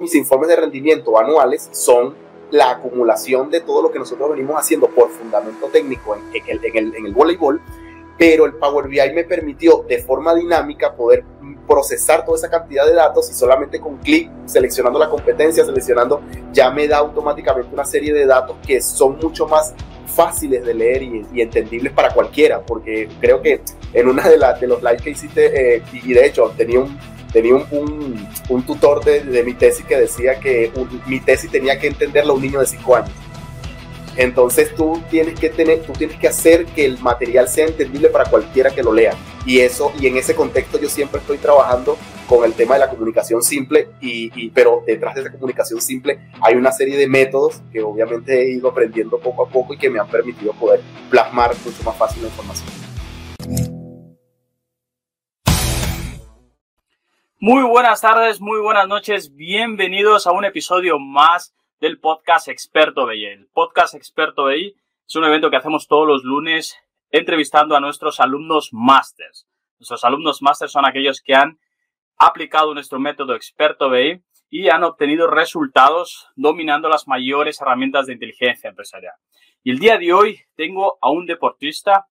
mis informes de rendimiento anuales son la acumulación de todo lo que nosotros venimos haciendo por fundamento técnico en, el, voleibol, pero el Power BI me permitió de forma dinámica poder procesar toda esa cantidad de datos y solamente con clic, seleccionando la competencia, seleccionando, ya me da automáticamente una serie de datos que son mucho más fáciles de leer y, entendibles para cualquiera, porque creo que en una de, las de los lives que hiciste, eh, y, de hecho tenía un, tenía un, un, tutor de, de, mi tesis que decía que mi tesis tenía que entenderlo un niño de 5 años. Entonces tú tienes que tener, tú tienes que hacer que el material sea entendible para cualquiera que lo lea. Y eso, y en ese contexto yo siempre estoy trabajando con el tema de la comunicación simple, y, pero detrás de esa comunicación simple hay una serie de métodos que obviamente he ido aprendiendo poco a poco y que me han permitido poder plasmar mucho más fácil la información. Muy buenas tardes, muy buenas noches, bienvenidos a un episodio más del podcast Experto BI. El podcast Experto BI es un evento que hacemos todos los lunes entrevistando a nuestros alumnos másters. Nuestros alumnos másters son aquellos que han aplicado nuestro método Experto BI y han obtenido resultados dominando las mayores herramientas de inteligencia empresarial. Y el día de hoy tengo a un deportista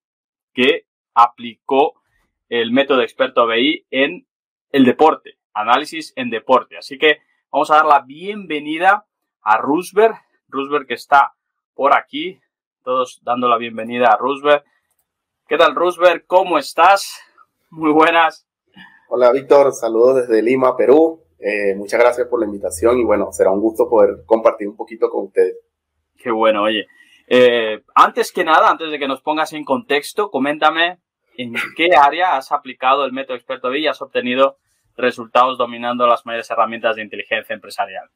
que aplicó el método Experto BI en el deporte, análisis en deporte. Así que vamos a dar la bienvenida a Roosberg. Roosberg que está por aquí. Todos dando la bienvenida a Roosberg. ¿Qué tal, Roosberg? ¿Cómo estás? Muy buenas. Hola, Víctor. Saludos desde Lima, Perú. Eh, muchas gracias por la invitación y bueno, será un gusto poder compartir un poquito con ustedes. Qué bueno, oye. Eh, antes que nada, antes de que nos pongas en contexto, coméntame en qué área has aplicado el método experto B y has obtenido resultados dominando las mayores herramientas de inteligencia empresarial.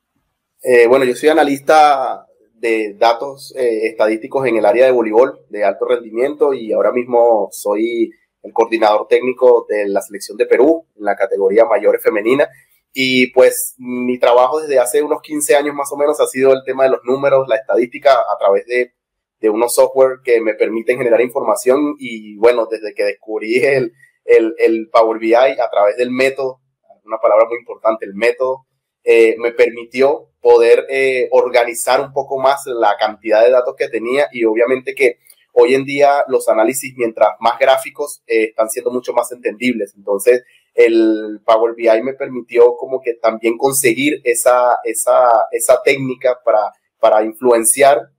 Eh, bueno, yo soy analista de datos eh, estadísticos en el área de voleibol de alto rendimiento y ahora mismo soy el coordinador técnico de la selección de Perú en la categoría mayores femenina. Y pues mi trabajo desde hace unos 15 años más o menos ha sido el tema de los números, la estadística a través de, de unos software que me permiten generar información y bueno, desde que descubrí el, el, el Power BI a través del método, una palabra muy importante, el método, eh, me permitió poder eh, organizar un poco más la cantidad de datos que tenía y obviamente que hoy en día los análisis, mientras más gráficos, eh, están siendo mucho más entendibles. Entonces, el Power BI me permitió como que también conseguir esa, esa, esa técnica para, para influenciar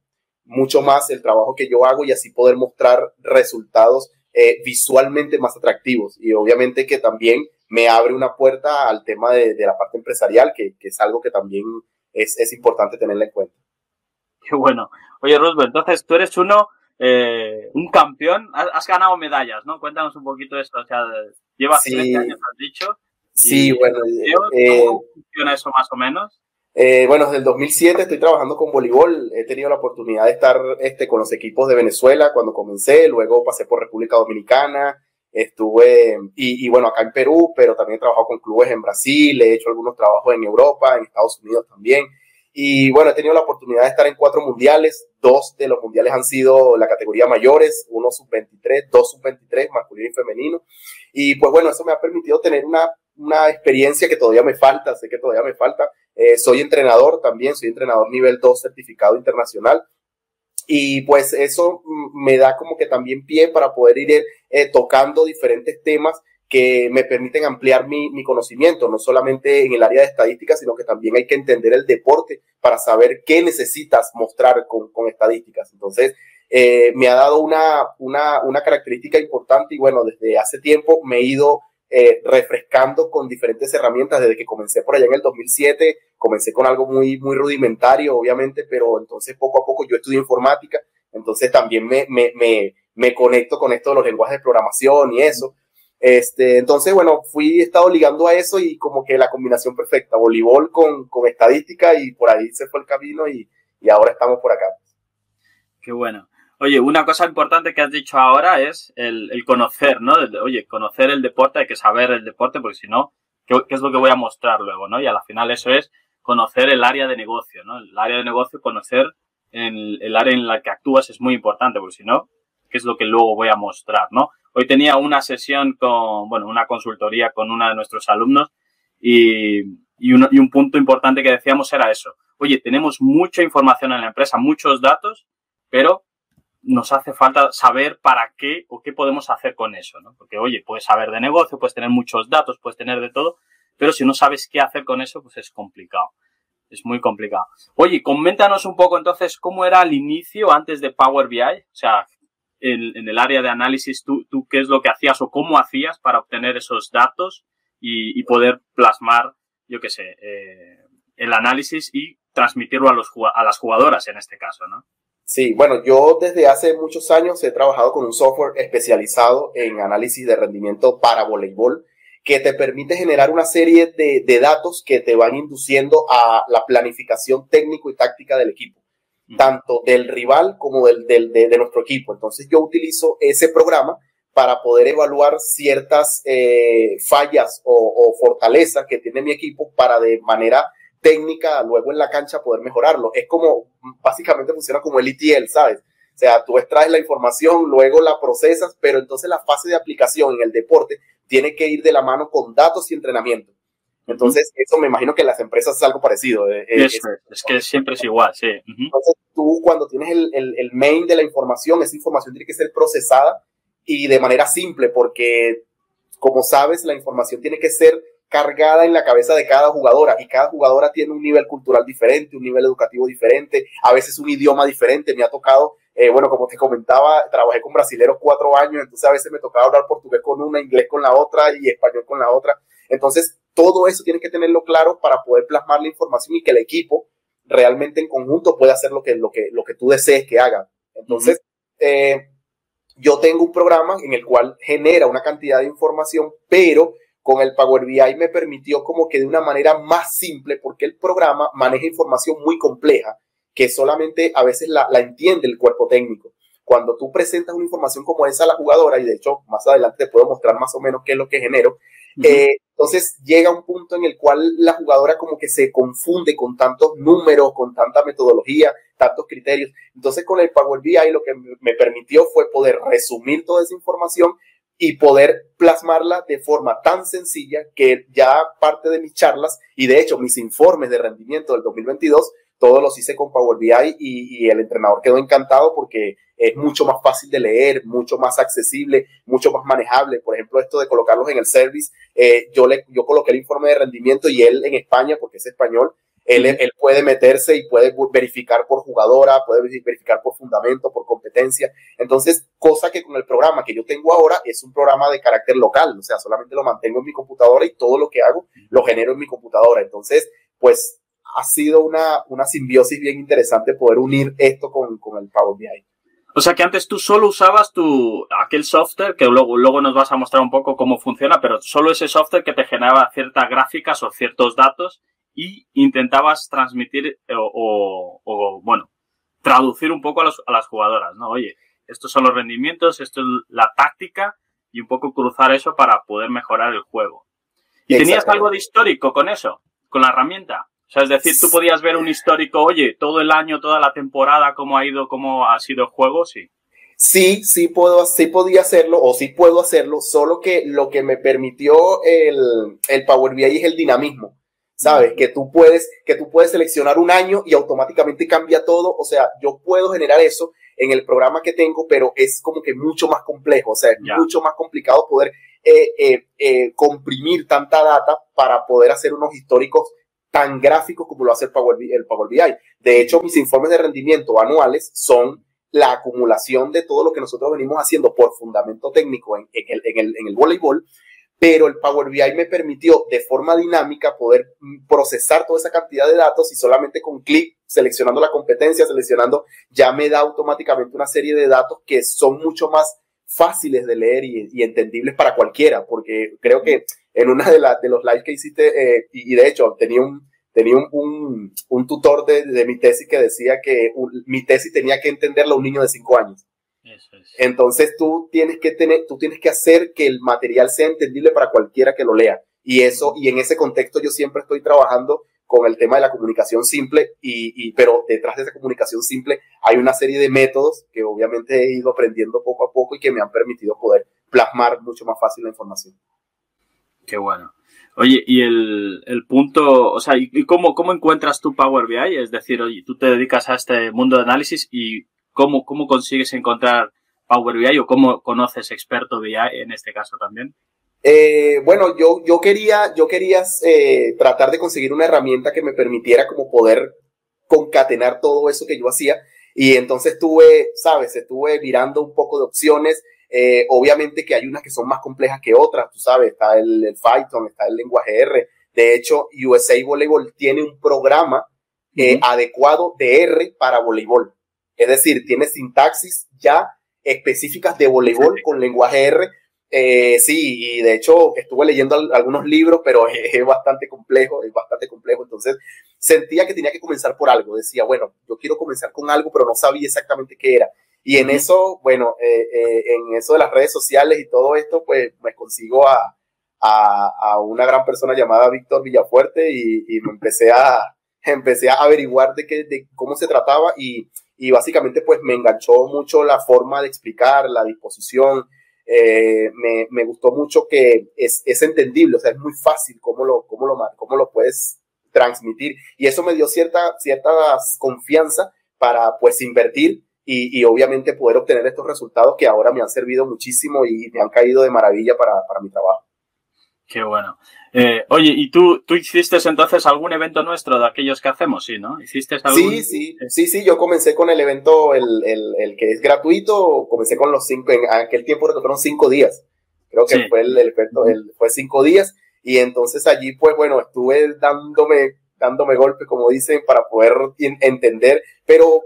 mucho más el trabajo que yo hago y así poder mostrar resultados eh, visualmente más atractivos. Y obviamente que también me abre una puerta al tema de, de la parte empresarial, que, que, es algo que también es, es importante tenerla en cuenta. Qué bueno. Oye, Roosevelt, entonces tú eres uno, eh, un campeón, has, ganado medallas, ¿no? Cuéntanos un poquito esto. O sea, llevas sí. 13 años, has dicho. Sí, bueno. Eh, ¿Cómo funciona eso más o menos? Eh, bueno, desde el 2007 estoy trabajando con voleibol. He tenido la oportunidad de estar este, con los equipos de Venezuela cuando comencé. Luego pasé por República Dominicana. Estuve, y, y, bueno, acá en Perú, pero también he trabajado con clubes en Brasil. He hecho algunos trabajos en Europa, en Estados Unidos también. Y bueno, he tenido la oportunidad de estar en cuatro mundiales. Dos de los mundiales han sido la categoría mayores, uno sub-23, dos sub-23, masculino y femenino. Y pues bueno, eso me ha permitido tener una, una experiencia que todavía me falta, sé que todavía me falta. Eh, soy entrenador también, soy entrenador nivel 2 certificado internacional. Y pues eso me da como que también pie para poder ir eh, tocando diferentes temas que me permiten ampliar mi, mi, conocimiento, no solamente en el área de estadística, sino que también hay que entender el deporte para saber qué necesitas mostrar con, con estadísticas. Entonces, eh, me ha dado una, una, una característica importante y bueno, desde hace tiempo me he ido eh, refrescando con diferentes herramientas desde que comencé por allá en el 2007. Comencé con algo muy, muy rudimentario, obviamente, pero entonces poco a poco yo estudio informática, entonces también me, me, me, me conecto con esto de los lenguajes de programación y eso. Este, entonces, bueno, fui he estado ligando a eso y como que la combinación perfecta, voleibol con, con estadística y por ahí se fue el camino y, y ahora estamos por acá. Qué bueno. Oye, una cosa importante que has dicho ahora es el, el conocer, ¿no? Oye, conocer el deporte, hay que saber el deporte, porque si no, ¿qué, ¿qué, es lo que voy a mostrar luego, ¿no? Y a la final eso es conocer el área de negocio, ¿no? El área de negocio, conocer el, el área en la que actúas es muy importante, porque si no, ¿qué es lo que luego voy a mostrar, ¿no? Hoy tenía una sesión con, bueno, una consultoría con uno de nuestros alumnos y, y un, y un punto importante que decíamos era eso. Oye, tenemos mucha información en la empresa, muchos datos, pero nos hace falta saber para qué o qué podemos hacer con eso, ¿no? Porque, oye, puedes saber de negocio, puedes tener muchos datos, puedes tener de todo, pero si no sabes qué hacer con eso, pues es complicado. Es muy complicado. Oye, coméntanos un poco entonces cómo era el inicio antes de Power BI, o sea, en, el área de análisis, ¿tú, ¿tú, qué es lo que hacías o cómo hacías para obtener esos datos y, poder plasmar, yo qué sé, eh, el análisis y transmitirlo a, los, a las jugadoras en este caso, ¿no? Sí, bueno, yo desde hace muchos años he trabajado con un software especializado en análisis de rendimiento para voleibol que te permite generar una serie de, de datos que te van induciendo a la planificación técnico y táctica del equipo, tanto del rival como del, del de, de, nuestro equipo. Entonces yo utilizo ese programa para poder evaluar ciertas eh, fallas o, o fortalezas que tiene mi equipo para de manera técnica luego en la cancha poder mejorarlo. Es como, básicamente funciona como el ETL, ¿sabes? O sea, tú extraes la información, luego la procesas, pero entonces la fase de aplicación en el deporte tiene que ir de la mano con datos y entrenamiento. Entonces, eso me imagino que en las empresas es algo parecido. Eh, eh, es, es, que siempre es igual, sí. Entonces, tú cuando tienes el, el, el main de la información, esa información tiene que ser procesada y de manera simple, porque, como sabes, la información tiene que ser cargada en la cabeza de cada jugadora y cada jugadora tiene un nivel cultural diferente, un nivel educativo diferente, a veces un idioma diferente. Me ha tocado, eh, bueno, como te comentaba, trabajé con brasileros cuatro años, entonces a veces me tocaba hablar portugués con una, inglés con la otra y español con la otra. Entonces, todo eso tiene que tenerlo claro para poder plasmar la información y que el equipo realmente en conjunto pueda hacer lo que, lo que, lo que tú desees que haga. Entonces, eh, yo tengo un programa en el cual genera una cantidad de información, pero con el Power BI me permitió como que de una manera más simple, porque el programa maneja información muy compleja que solamente a veces la, la entiende el cuerpo técnico. Cuando tú presentas una información como esa a la jugadora, y de hecho más adelante te puedo mostrar más o menos qué es lo que genero, eh, entonces llega un punto en el cual la jugadora como que se confunde con tantos números, con tanta metodología, tantos criterios. Entonces con el Power BI lo que me permitió fue poder resumir toda esa información y poder plasmarla de forma tan sencilla que ya parte de mis charlas y de hecho mis informes de rendimiento del 2022 todos los hice con Power BI y, y, el entrenador quedó encantado porque es mucho más fácil de leer, mucho más accesible, mucho más manejable. Por ejemplo, esto de colocarlos en el service, eh, yo, le, yo coloqué el informe de rendimiento y él en España, porque es español, él, él, puede meterse y puede verificar por jugadora, puede verificar por fundamento, por competencia. Entonces, cosa que con el programa que yo tengo ahora es un programa de carácter local, o sea, solamente lo mantengo en mi computadora y todo lo que hago lo genero en mi computadora. Entonces, pues ha sido una, una simbiosis bien interesante poder unir esto con, con el Power BI. O sea que antes tú solo usabas tu, aquel software, que luego, luego nos vas a mostrar un poco cómo funciona, pero solo ese software que te generaba ciertas gráficas o ciertos datos y intentabas transmitir eh, o, o, o bueno, traducir un poco a, los, a, las jugadoras, ¿no? Oye, estos son los rendimientos, esto es la táctica y un poco cruzar eso para poder mejorar el juego. ¿Y tenías algo de histórico con eso, con la herramienta? O sea, es decir, tú podías ver un histórico, oye, todo el año, toda la temporada, cómo ha ido, cómo ha sido el juego, sí. Sí, sí puedo, sí podía hacerlo o sí puedo hacerlo, solo que lo que me permitió el, el Power BI es el dinamismo. ¿Sabes? Que tú puedes, que tú puedes seleccionar un año y automáticamente cambia todo. O sea, yo puedo generar eso en el programa que tengo, pero es como que mucho más complejo. O sea, es yeah. mucho más complicado poder eh, eh, eh, comprimir tanta data para poder hacer unos históricos tan gráficos como lo hace el Power, el Power BI. De hecho, mis informes de rendimiento anuales son la acumulación de todo lo que nosotros venimos haciendo por fundamento técnico en, en, el, en, el, en el voleibol pero el Power BI me permitió de forma dinámica poder procesar toda esa cantidad de datos y solamente con clic, seleccionando la competencia, seleccionando, ya me da automáticamente una serie de datos que son mucho más fáciles de leer y, entendibles para cualquiera, porque creo que en una de, la, de los lives que hiciste, eh, y, de hecho tenía un, tutor de, mi tesis que decía que un, mi tesis tenía que entenderla un niño de cinco años. Eso es. Entonces tú tienes que tener, tú tienes que hacer que el material sea entendible para cualquiera que lo lea. Y eso, y en ese contexto yo siempre estoy trabajando con el tema de la comunicación simple, y, y, pero detrás de esa comunicación simple hay una serie de métodos que obviamente he ido aprendiendo poco a poco y que me han permitido poder plasmar mucho más fácil la información. Qué bueno. Oye, y el, el punto, o sea, ¿y cómo, cómo encuentras tu Power BI? Es decir, oye, tú te dedicas a este mundo de análisis y cómo, cómo consigues encontrar Power BI o cómo conoces experto BI en este caso también. Eh, bueno, yo, yo quería, yo quería eh, tratar de conseguir una herramienta que me permitiera como poder concatenar todo eso que yo hacía. Y entonces estuve, sabes, estuve mirando un poco de opciones eh, obviamente que hay unas que son más complejas que otras, tú sabes, está el, el Python, está el lenguaje R. De hecho, USA Volleyball tiene un programa eh, adecuado de R para voleibol. Es decir, tiene sintaxis ya específicas de voleibol con lenguaje R. Eh, sí, y de hecho estuve leyendo algunos libros, pero es, es, bastante complejo, es bastante complejo. Entonces sentía que tenía que comenzar por algo. Decía, bueno, yo quiero comenzar con algo, pero no sabía exactamente qué era. Y en eso, bueno, eh, eh, en eso de las redes sociales y todo esto, pues me consigo a, a, a una gran persona llamada Víctor Villafuerte y, y, me empecé a, empecé a averiguar de, qué, de cómo se trataba y, y básicamente pues me enganchó mucho la forma de explicar, la disposición, eh, me, me, gustó mucho que es, es, entendible, o sea, es muy fácil cómo lo, cómo lo, cómo lo puedes transmitir y eso me dio cierta, cierta confianza para pues invertir y, y, obviamente poder obtener estos resultados que ahora me han servido muchísimo y me han caído de maravilla para, para mi trabajo. Qué bueno. Eh, oye, ¿y tú, tú hiciste entonces algún evento nuestro de aquellos que hacemos? Sí, ¿no? ¿Hiciste algún... Sí, sí, sí, sí, yo comencé con el evento, el, el, el que es gratuito, comencé con los cinco, en aquel tiempo fueron cinco días. Creo que sí. fue el, el evento, el, fue cinco días. Y entonces allí, pues bueno, estuve dándome, dándome golpes, como dicen, para poder entender, pero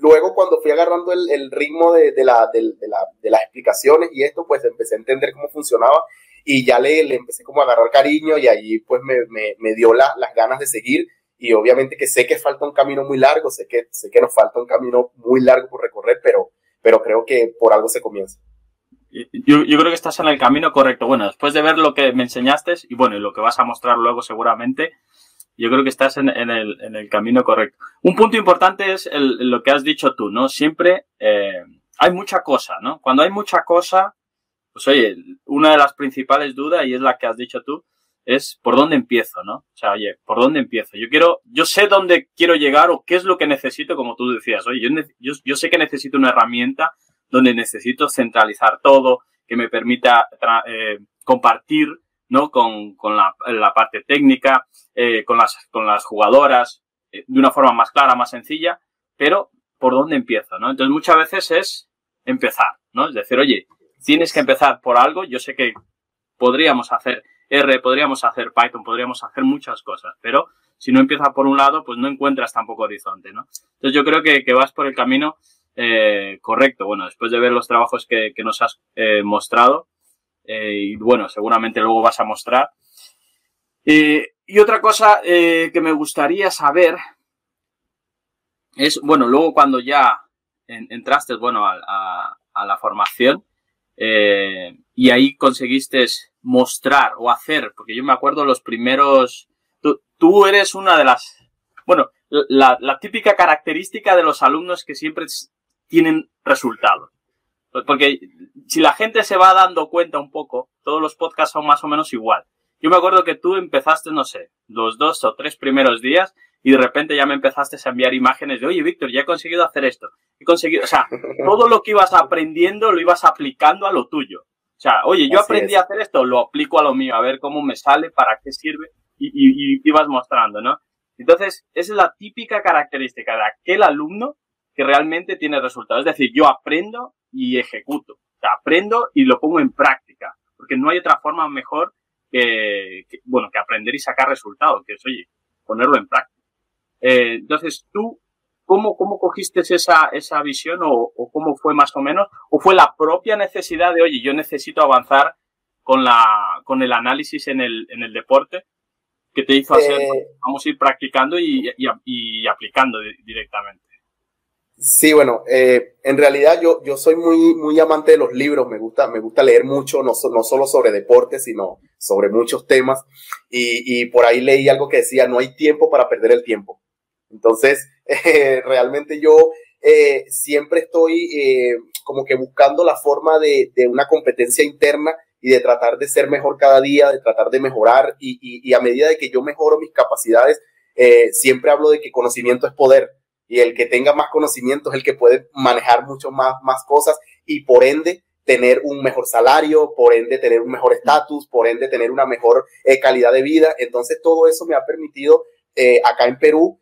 luego cuando fui agarrando el, el ritmo de, de, la, de, de, la, de, las explicaciones y esto, pues empecé a entender cómo funcionaba y ya le, le empecé como a agarrar cariño y allí pues me, me, me dio la, las ganas de seguir y obviamente que sé que falta un camino muy largo, sé que, sé que nos falta un camino muy largo por recorrer, pero, pero creo que por algo se comienza. Yo, yo, creo que estás en el camino correcto. Bueno, después de ver lo que me enseñaste y bueno, y lo que vas a mostrar luego seguramente, yo creo que estás en, en, el, en el, camino correcto. Un punto importante es lo que has dicho tú, ¿no? Siempre eh, hay mucha cosa, ¿no? Cuando hay mucha cosa, pues oye, una de las principales dudas, y es la que has dicho tú, es por dónde empiezo, ¿no? O sea, oye, ¿por dónde empiezo? Yo quiero, yo sé dónde quiero llegar o qué es lo que necesito, como tú decías, oye, yo, yo, sé que necesito una herramienta donde necesito centralizar todo, que me permita eh, compartir ¿no? Con, la, parte técnica, eh, con, las, con las jugadoras, eh, de una forma más clara, más sencilla, pero ¿por dónde empiezo? ¿no? Entonces muchas veces es empezar, ¿no? Es decir, oye, tienes que empezar por algo, yo sé que podríamos hacer R, podríamos hacer Python, podríamos hacer muchas cosas, pero si no empiezas por un lado, pues no encuentras tampoco horizonte, ¿no? Entonces yo creo que, que vas por el camino eh, correcto. Bueno, después de ver los trabajos que, que nos has eh, mostrado, eh, y bueno, seguramente luego vas a mostrar. Eh, y otra cosa eh, que me gustaría saber es, bueno, luego cuando ya en, entraste, bueno, a, a, a la formación y ahí conseguiste mostrar o hacer, porque yo me acuerdo los primeros, tú, tú eres una de las, bueno, la, la típica característica de los alumnos que siempre tienen resultados. Porque si la gente se va dando cuenta un poco, todos los podcasts son más o menos igual. Yo me acuerdo que tú empezaste, no sé, los dos o tres primeros días y de repente ya me empezaste a enviar imágenes de, oye, Víctor, ya he conseguido hacer esto. He conseguido, o sea, todo lo que ibas aprendiendo lo ibas aplicando a lo tuyo. O sea, oye, yo Así aprendí es. a hacer esto, lo aplico a lo mío, a ver cómo me sale, para qué sirve y, y, y ibas mostrando, ¿no? Entonces, esa es la típica característica de aquel alumno que realmente tiene resultados. Es decir, yo aprendo y ejecuto. O sea, aprendo y lo pongo en práctica. Porque no hay otra forma mejor que, que bueno, que aprender y sacar resultados, que es, oye, ponerlo en práctica. Eh, entonces, tú, ¿cómo, cómo cogiste esa, esa visión o, o, cómo fue más o menos? ¿O fue la propia necesidad de, oye, yo necesito avanzar con la, con el análisis en el, en el deporte que te hizo hacer, eh, vamos a ir practicando y, y, y aplicando directamente? Sí, bueno, eh, en realidad yo, yo soy muy, muy amante de los libros, me gusta, me gusta leer mucho, no, no solo sobre deporte, sino sobre muchos temas. Y, y por ahí leí algo que decía, no hay tiempo para perder el tiempo. Entonces, eh, realmente yo eh, siempre estoy eh, como que buscando la forma de, de una competencia interna y de tratar de ser mejor cada día, de tratar de mejorar y, a medida de que yo mejoro mis capacidades, eh, siempre hablo de que conocimiento es poder y el que tenga más conocimiento es el que puede manejar mucho más, más cosas y por ende tener un mejor salario, por ende tener un mejor estatus, por ende tener una mejor eh, calidad de vida. Entonces todo eso me ha permitido eh, acá en Perú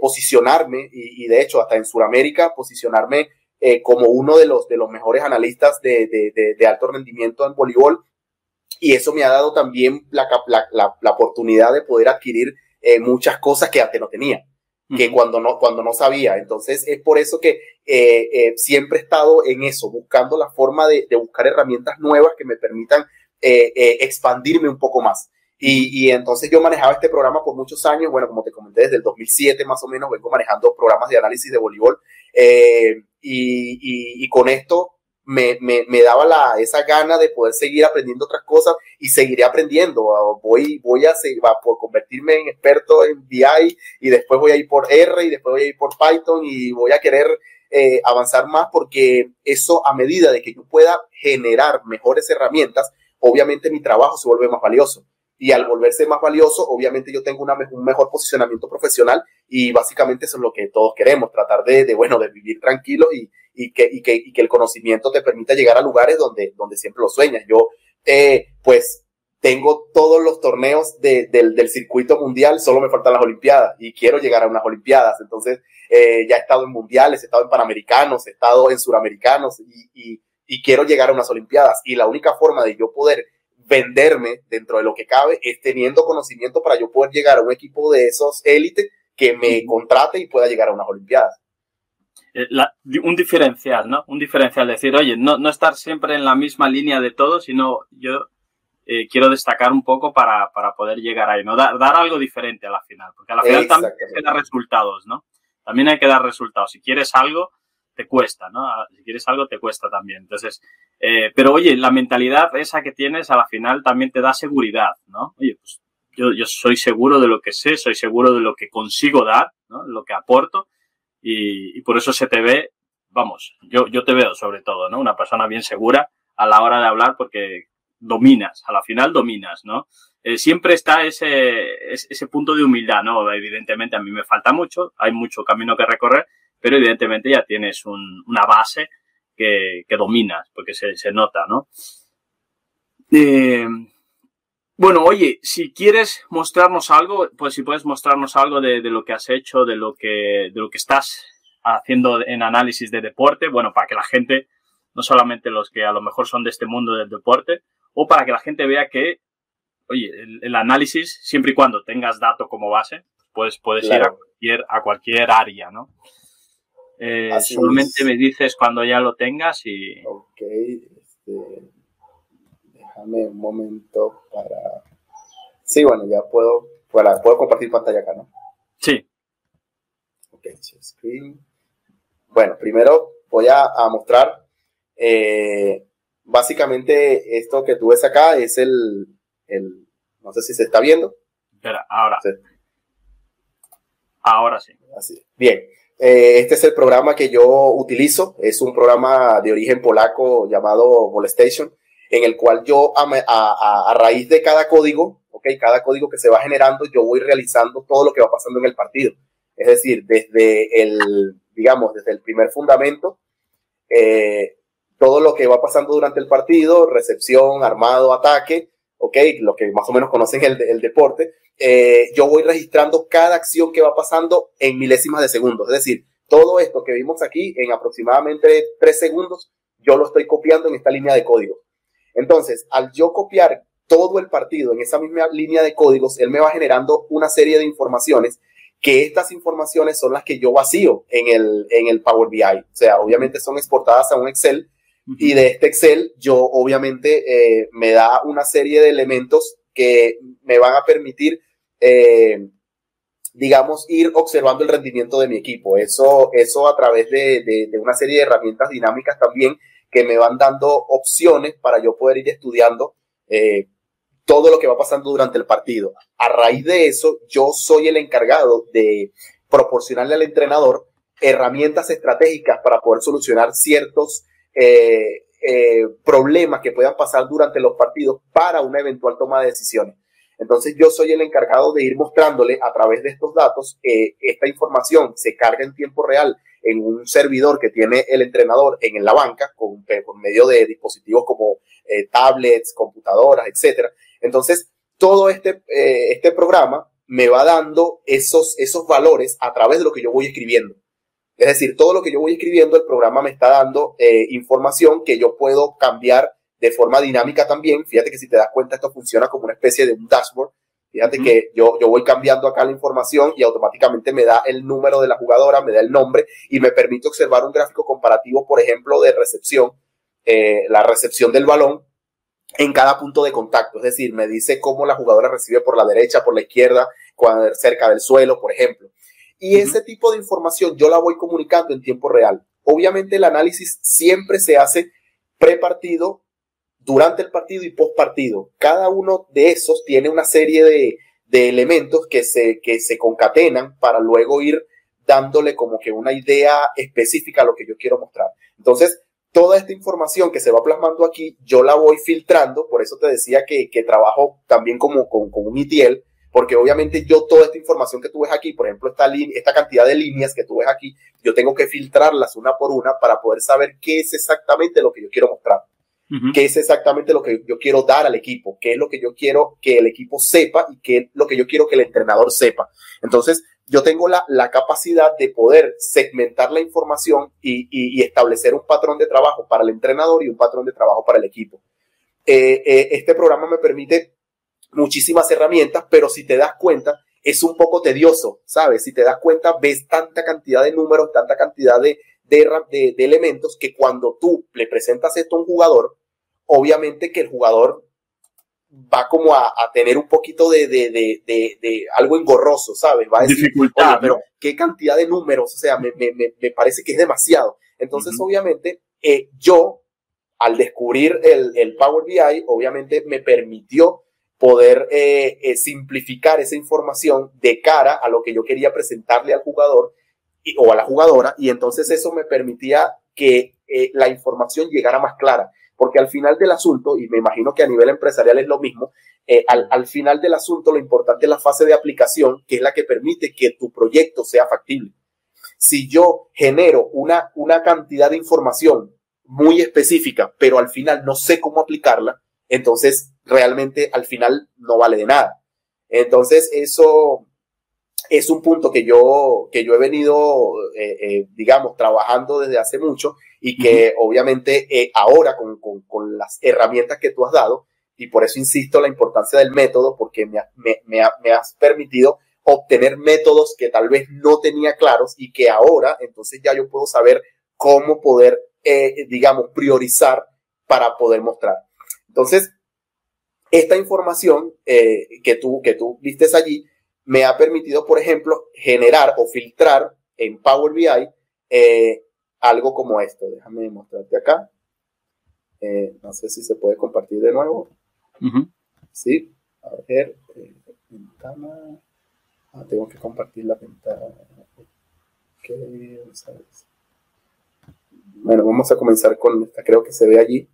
posicionarme y, de hecho hasta en Sudamérica posicionarme eh, como uno de los, de los mejores analistas de, de, de, alto rendimiento en voleibol. Y eso me ha dado también la, la, la, oportunidad de poder adquirir eh, muchas cosas que antes no tenía, que cuando no, cuando no sabía. Entonces es por eso que eh, siempre he estado en eso, buscando la forma de, de buscar herramientas nuevas que me permitan expandirme un poco más. Y, entonces yo manejaba este programa por muchos años, bueno, como te comenté, desde el 2007 más o menos vengo manejando programas de análisis de voleibol. Eh, y, con esto me, daba la, esa gana de poder seguir aprendiendo otras cosas y seguiré aprendiendo. Ah, voy, voy a, convertirme en experto en BI y después voy a ir por R y después voy a ir por Python y voy a querer eh, avanzar más porque eso a medida de que yo pueda generar mejores herramientas, obviamente mi trabajo se vuelve más valioso y al volverse más valioso, obviamente yo tengo una, un mejor posicionamiento profesional y básicamente eso es lo que todos queremos, tratar de, de bueno, de vivir tranquilo y, y, que, y, que, y que el conocimiento te permita llegar a lugares donde, donde siempre lo sueñas. Yo, eh, pues, tengo todos los torneos de, del, del, circuito mundial, solo me faltan las Olimpiadas y quiero llegar a unas Olimpiadas. Entonces, eh, ya he estado en mundiales, he estado en panamericanos, he estado en suramericanos y, y, quiero llegar a unas Olimpiadas. Y la única forma de yo poder venderme dentro de lo que cabe es teniendo conocimiento para yo poder llegar a un equipo de esos élites que me contrate y pueda llegar a unas Olimpiadas. Eh, un diferencial, ¿no? Un diferencial, decir, oye, no, no estar siempre en la misma línea de todo, sino yo eh, quiero destacar un poco para, para poder llegar ahí, ¿no? Dar, dar, algo diferente a la final, porque a la final también hay que dar resultados, ¿no? También hay que dar resultados. Si quieres algo, te cuesta, ¿no? Si quieres algo, te cuesta también. Entonces, eh, pero oye, la mentalidad esa que tienes a la final también te da seguridad, ¿no? Oye, pues yo, yo soy seguro de lo que sé, soy seguro de lo que consigo dar, ¿no? Lo que aporto y, y por eso se te ve, vamos, yo, yo te veo sobre todo, ¿no? Una persona bien segura a la hora de hablar porque dominas, a la final dominas, ¿no? Eh, siempre está ese, ese punto de humildad, ¿no? Evidentemente a mí me falta mucho, hay mucho camino que recorrer, pero evidentemente ya tienes un, una base que, que, dominas, porque se, se nota, ¿no? Eh, bueno, oye, si quieres mostrarnos algo, pues si puedes mostrarnos algo de, de, lo que has hecho, de lo que, de lo que estás haciendo en análisis de deporte, bueno, para que la gente, no solamente los que a lo mejor son de este mundo del deporte, o para que la gente vea que, oye, el, el análisis, siempre y cuando tengas dato como base, pues puedes claro. ir a cualquier, a cualquier área, ¿no? Eh, solamente es. me dices cuando ya lo tengas y... Ok, este, déjame un momento para... Sí, bueno, ya puedo, para, puedo compartir pantalla acá, ¿no? Sí. Ok, screen. Bueno, primero voy a, a mostrar, eh, básicamente esto que tú ves acá es el, el, no sé si se está viendo. Espera, ahora. Sí. Ahora sí. Así. Bien. Eh, este es el programa que yo utilizo. Es un programa de origen polaco llamado Molestation, en el cual yo, a, raíz de cada código, ok, cada código que se va generando, yo voy realizando todo lo que va pasando en el partido. Es decir, desde el, digamos, desde el primer fundamento, eh, todo lo que va pasando durante el partido, recepción, armado, ataque, ok, lo que más o menos conocen el deporte, eh, yo voy registrando cada acción que va pasando en milésimas de segundos. Es decir, todo esto que vimos aquí en aproximadamente tres segundos, yo lo estoy copiando en esta línea de código. Entonces, al yo copiar todo el partido en esa misma línea de códigos, él me va generando una serie de informaciones que estas informaciones son las que yo vacío en el, en el Power BI. O sea, obviamente son exportadas a un Excel y de este Excel yo obviamente eh, me da una serie de elementos que me van a permitir eh, digamos, ir observando el rendimiento de mi equipo. Eso, eso a través de, de, una serie de herramientas dinámicas también que me van dando opciones para yo poder ir estudiando eh, todo lo que va pasando durante el partido. A raíz de eso, yo soy el encargado de proporcionarle al entrenador herramientas estratégicas para poder solucionar ciertos, eh, problemas que puedan pasar durante los partidos para una eventual toma de decisiones. Entonces yo soy el encargado de ir mostrándole a través de estos datos, eh, esta información se carga en tiempo real en un servidor que tiene el entrenador en la banca con, por medio de dispositivos como tablets, computadoras, etcétera. Entonces, todo este, este programa me va dando esos, esos valores a través de lo que yo voy escribiendo. Es decir, todo lo que yo voy escribiendo, el programa me está dando eh, información que yo puedo cambiar de forma dinámica también. Fíjate que si te das cuenta, esto funciona como una especie de un dashboard. Fíjate que yo, yo voy cambiando acá la información y automáticamente me da el número de la jugadora, me da el nombre y me permite observar un gráfico comparativo, por ejemplo, de recepción, eh, la recepción del balón en cada punto de contacto. Es decir, me dice cómo la jugadora recibe por la derecha, por la izquierda, cuando, cerca del suelo, por ejemplo. Y ese tipo de información yo la voy comunicando en tiempo real. Obviamente el análisis siempre se hace pre-partido, durante el partido y post partido. Cada uno de esos tiene una serie de, elementos que se, que se concatenan para luego ir dándole como que una idea específica a lo que yo quiero mostrar. Entonces, toda esta información que se va plasmando aquí, yo la voy filtrando, por eso te decía que, trabajo también como con, con un ETL, porque obviamente yo toda esta información que tú ves aquí, por ejemplo, esta, esta cantidad de líneas que tú ves aquí, yo tengo que filtrarlas una por una para poder saber qué es exactamente lo que yo quiero mostrar, qué es exactamente lo que yo quiero dar al equipo, qué es lo que yo quiero que el equipo sepa y qué es lo que yo quiero que el entrenador sepa. Entonces, yo tengo la, la capacidad de poder segmentar la información y, y, establecer un patrón de trabajo para el entrenador y un patrón de trabajo para el equipo. Eh, eh, este programa me permite muchísimas herramientas, pero si te das cuenta, es un poco tedioso, ¿sabes? Si te das cuenta, ves tanta cantidad de números, tanta cantidad de, de, de, elementos que cuando tú le presentas esto a un jugador, obviamente que el jugador va como a, tener un poquito de, de, de, algo engorroso, ¿sabes? Va a decir, Dificultad, pero qué cantidad de números, o sea, me, me, me parece que es demasiado. Entonces, obviamente, eh, yo, al descubrir el, el Power BI, obviamente me permitió poder eh, eh, simplificar esa información de cara a lo que yo quería presentarle al jugador o a la jugadora y entonces eso me permitía que la información llegara más clara, porque al final del asunto, y me imagino que a nivel empresarial es lo mismo, al, al, final del asunto lo importante es la fase de aplicación, que es la que permite que tu proyecto sea factible. Si yo genero una, una cantidad de información muy específica, pero al final no sé cómo aplicarla, entonces realmente al final no vale de nada. Entonces eso es un punto que yo, que yo he venido, eh, eh, digamos, trabajando desde hace mucho y que obviamente eh, ahora con, con, con, las herramientas que tú has dado, y por eso insisto la importancia del método, porque me, me, me, me has permitido obtener métodos que tal vez no tenía claros y que ahora entonces ya yo puedo saber cómo poder, digamos, priorizar para poder mostrar. Entonces, esta información que, tú, que tú vistes allí me ha permitido, por ejemplo, generar o filtrar en Power BI eh, algo como esto. Déjame mostrarte acá. Eh, no sé si se puede compartir de nuevo. Sí, a ver, ventana. Ah, tengo que compartir la ventana. Bueno, vamos a comenzar con esta, creo que se ve allí.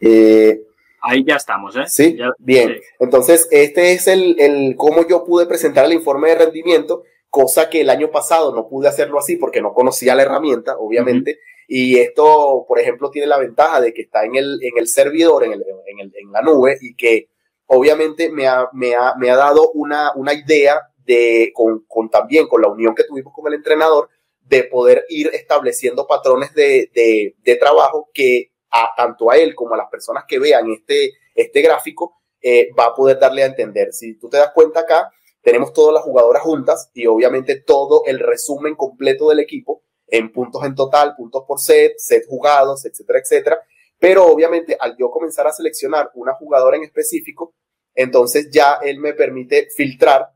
Eh, Ahí ya estamos, ¿eh? Sí, bien. Entonces, este es el, el cómo yo pude presentar el informe de rendimiento, cosa que el año pasado no pude hacerlo así porque no conocía la herramienta, obviamente. Y esto, por ejemplo, tiene la ventaja de que está en el, en el servidor, en, el, en, el, en la nube, y que obviamente me ha, me ha, me ha dado una, una idea de, con, con, también con la unión que tuvimos con el entrenador, de poder ir estableciendo patrones de, de, de trabajo que tanto a él como a las personas que vean este, este gráfico, eh, va a poder darle a entender. Si tú te das cuenta acá, tenemos todas las jugadoras juntas y obviamente todo el resumen completo del equipo en puntos en total, puntos por set, set jugados, etcétera, etcétera. Pero obviamente al yo comenzar a seleccionar una jugadora en específico, entonces ya él me permite filtrar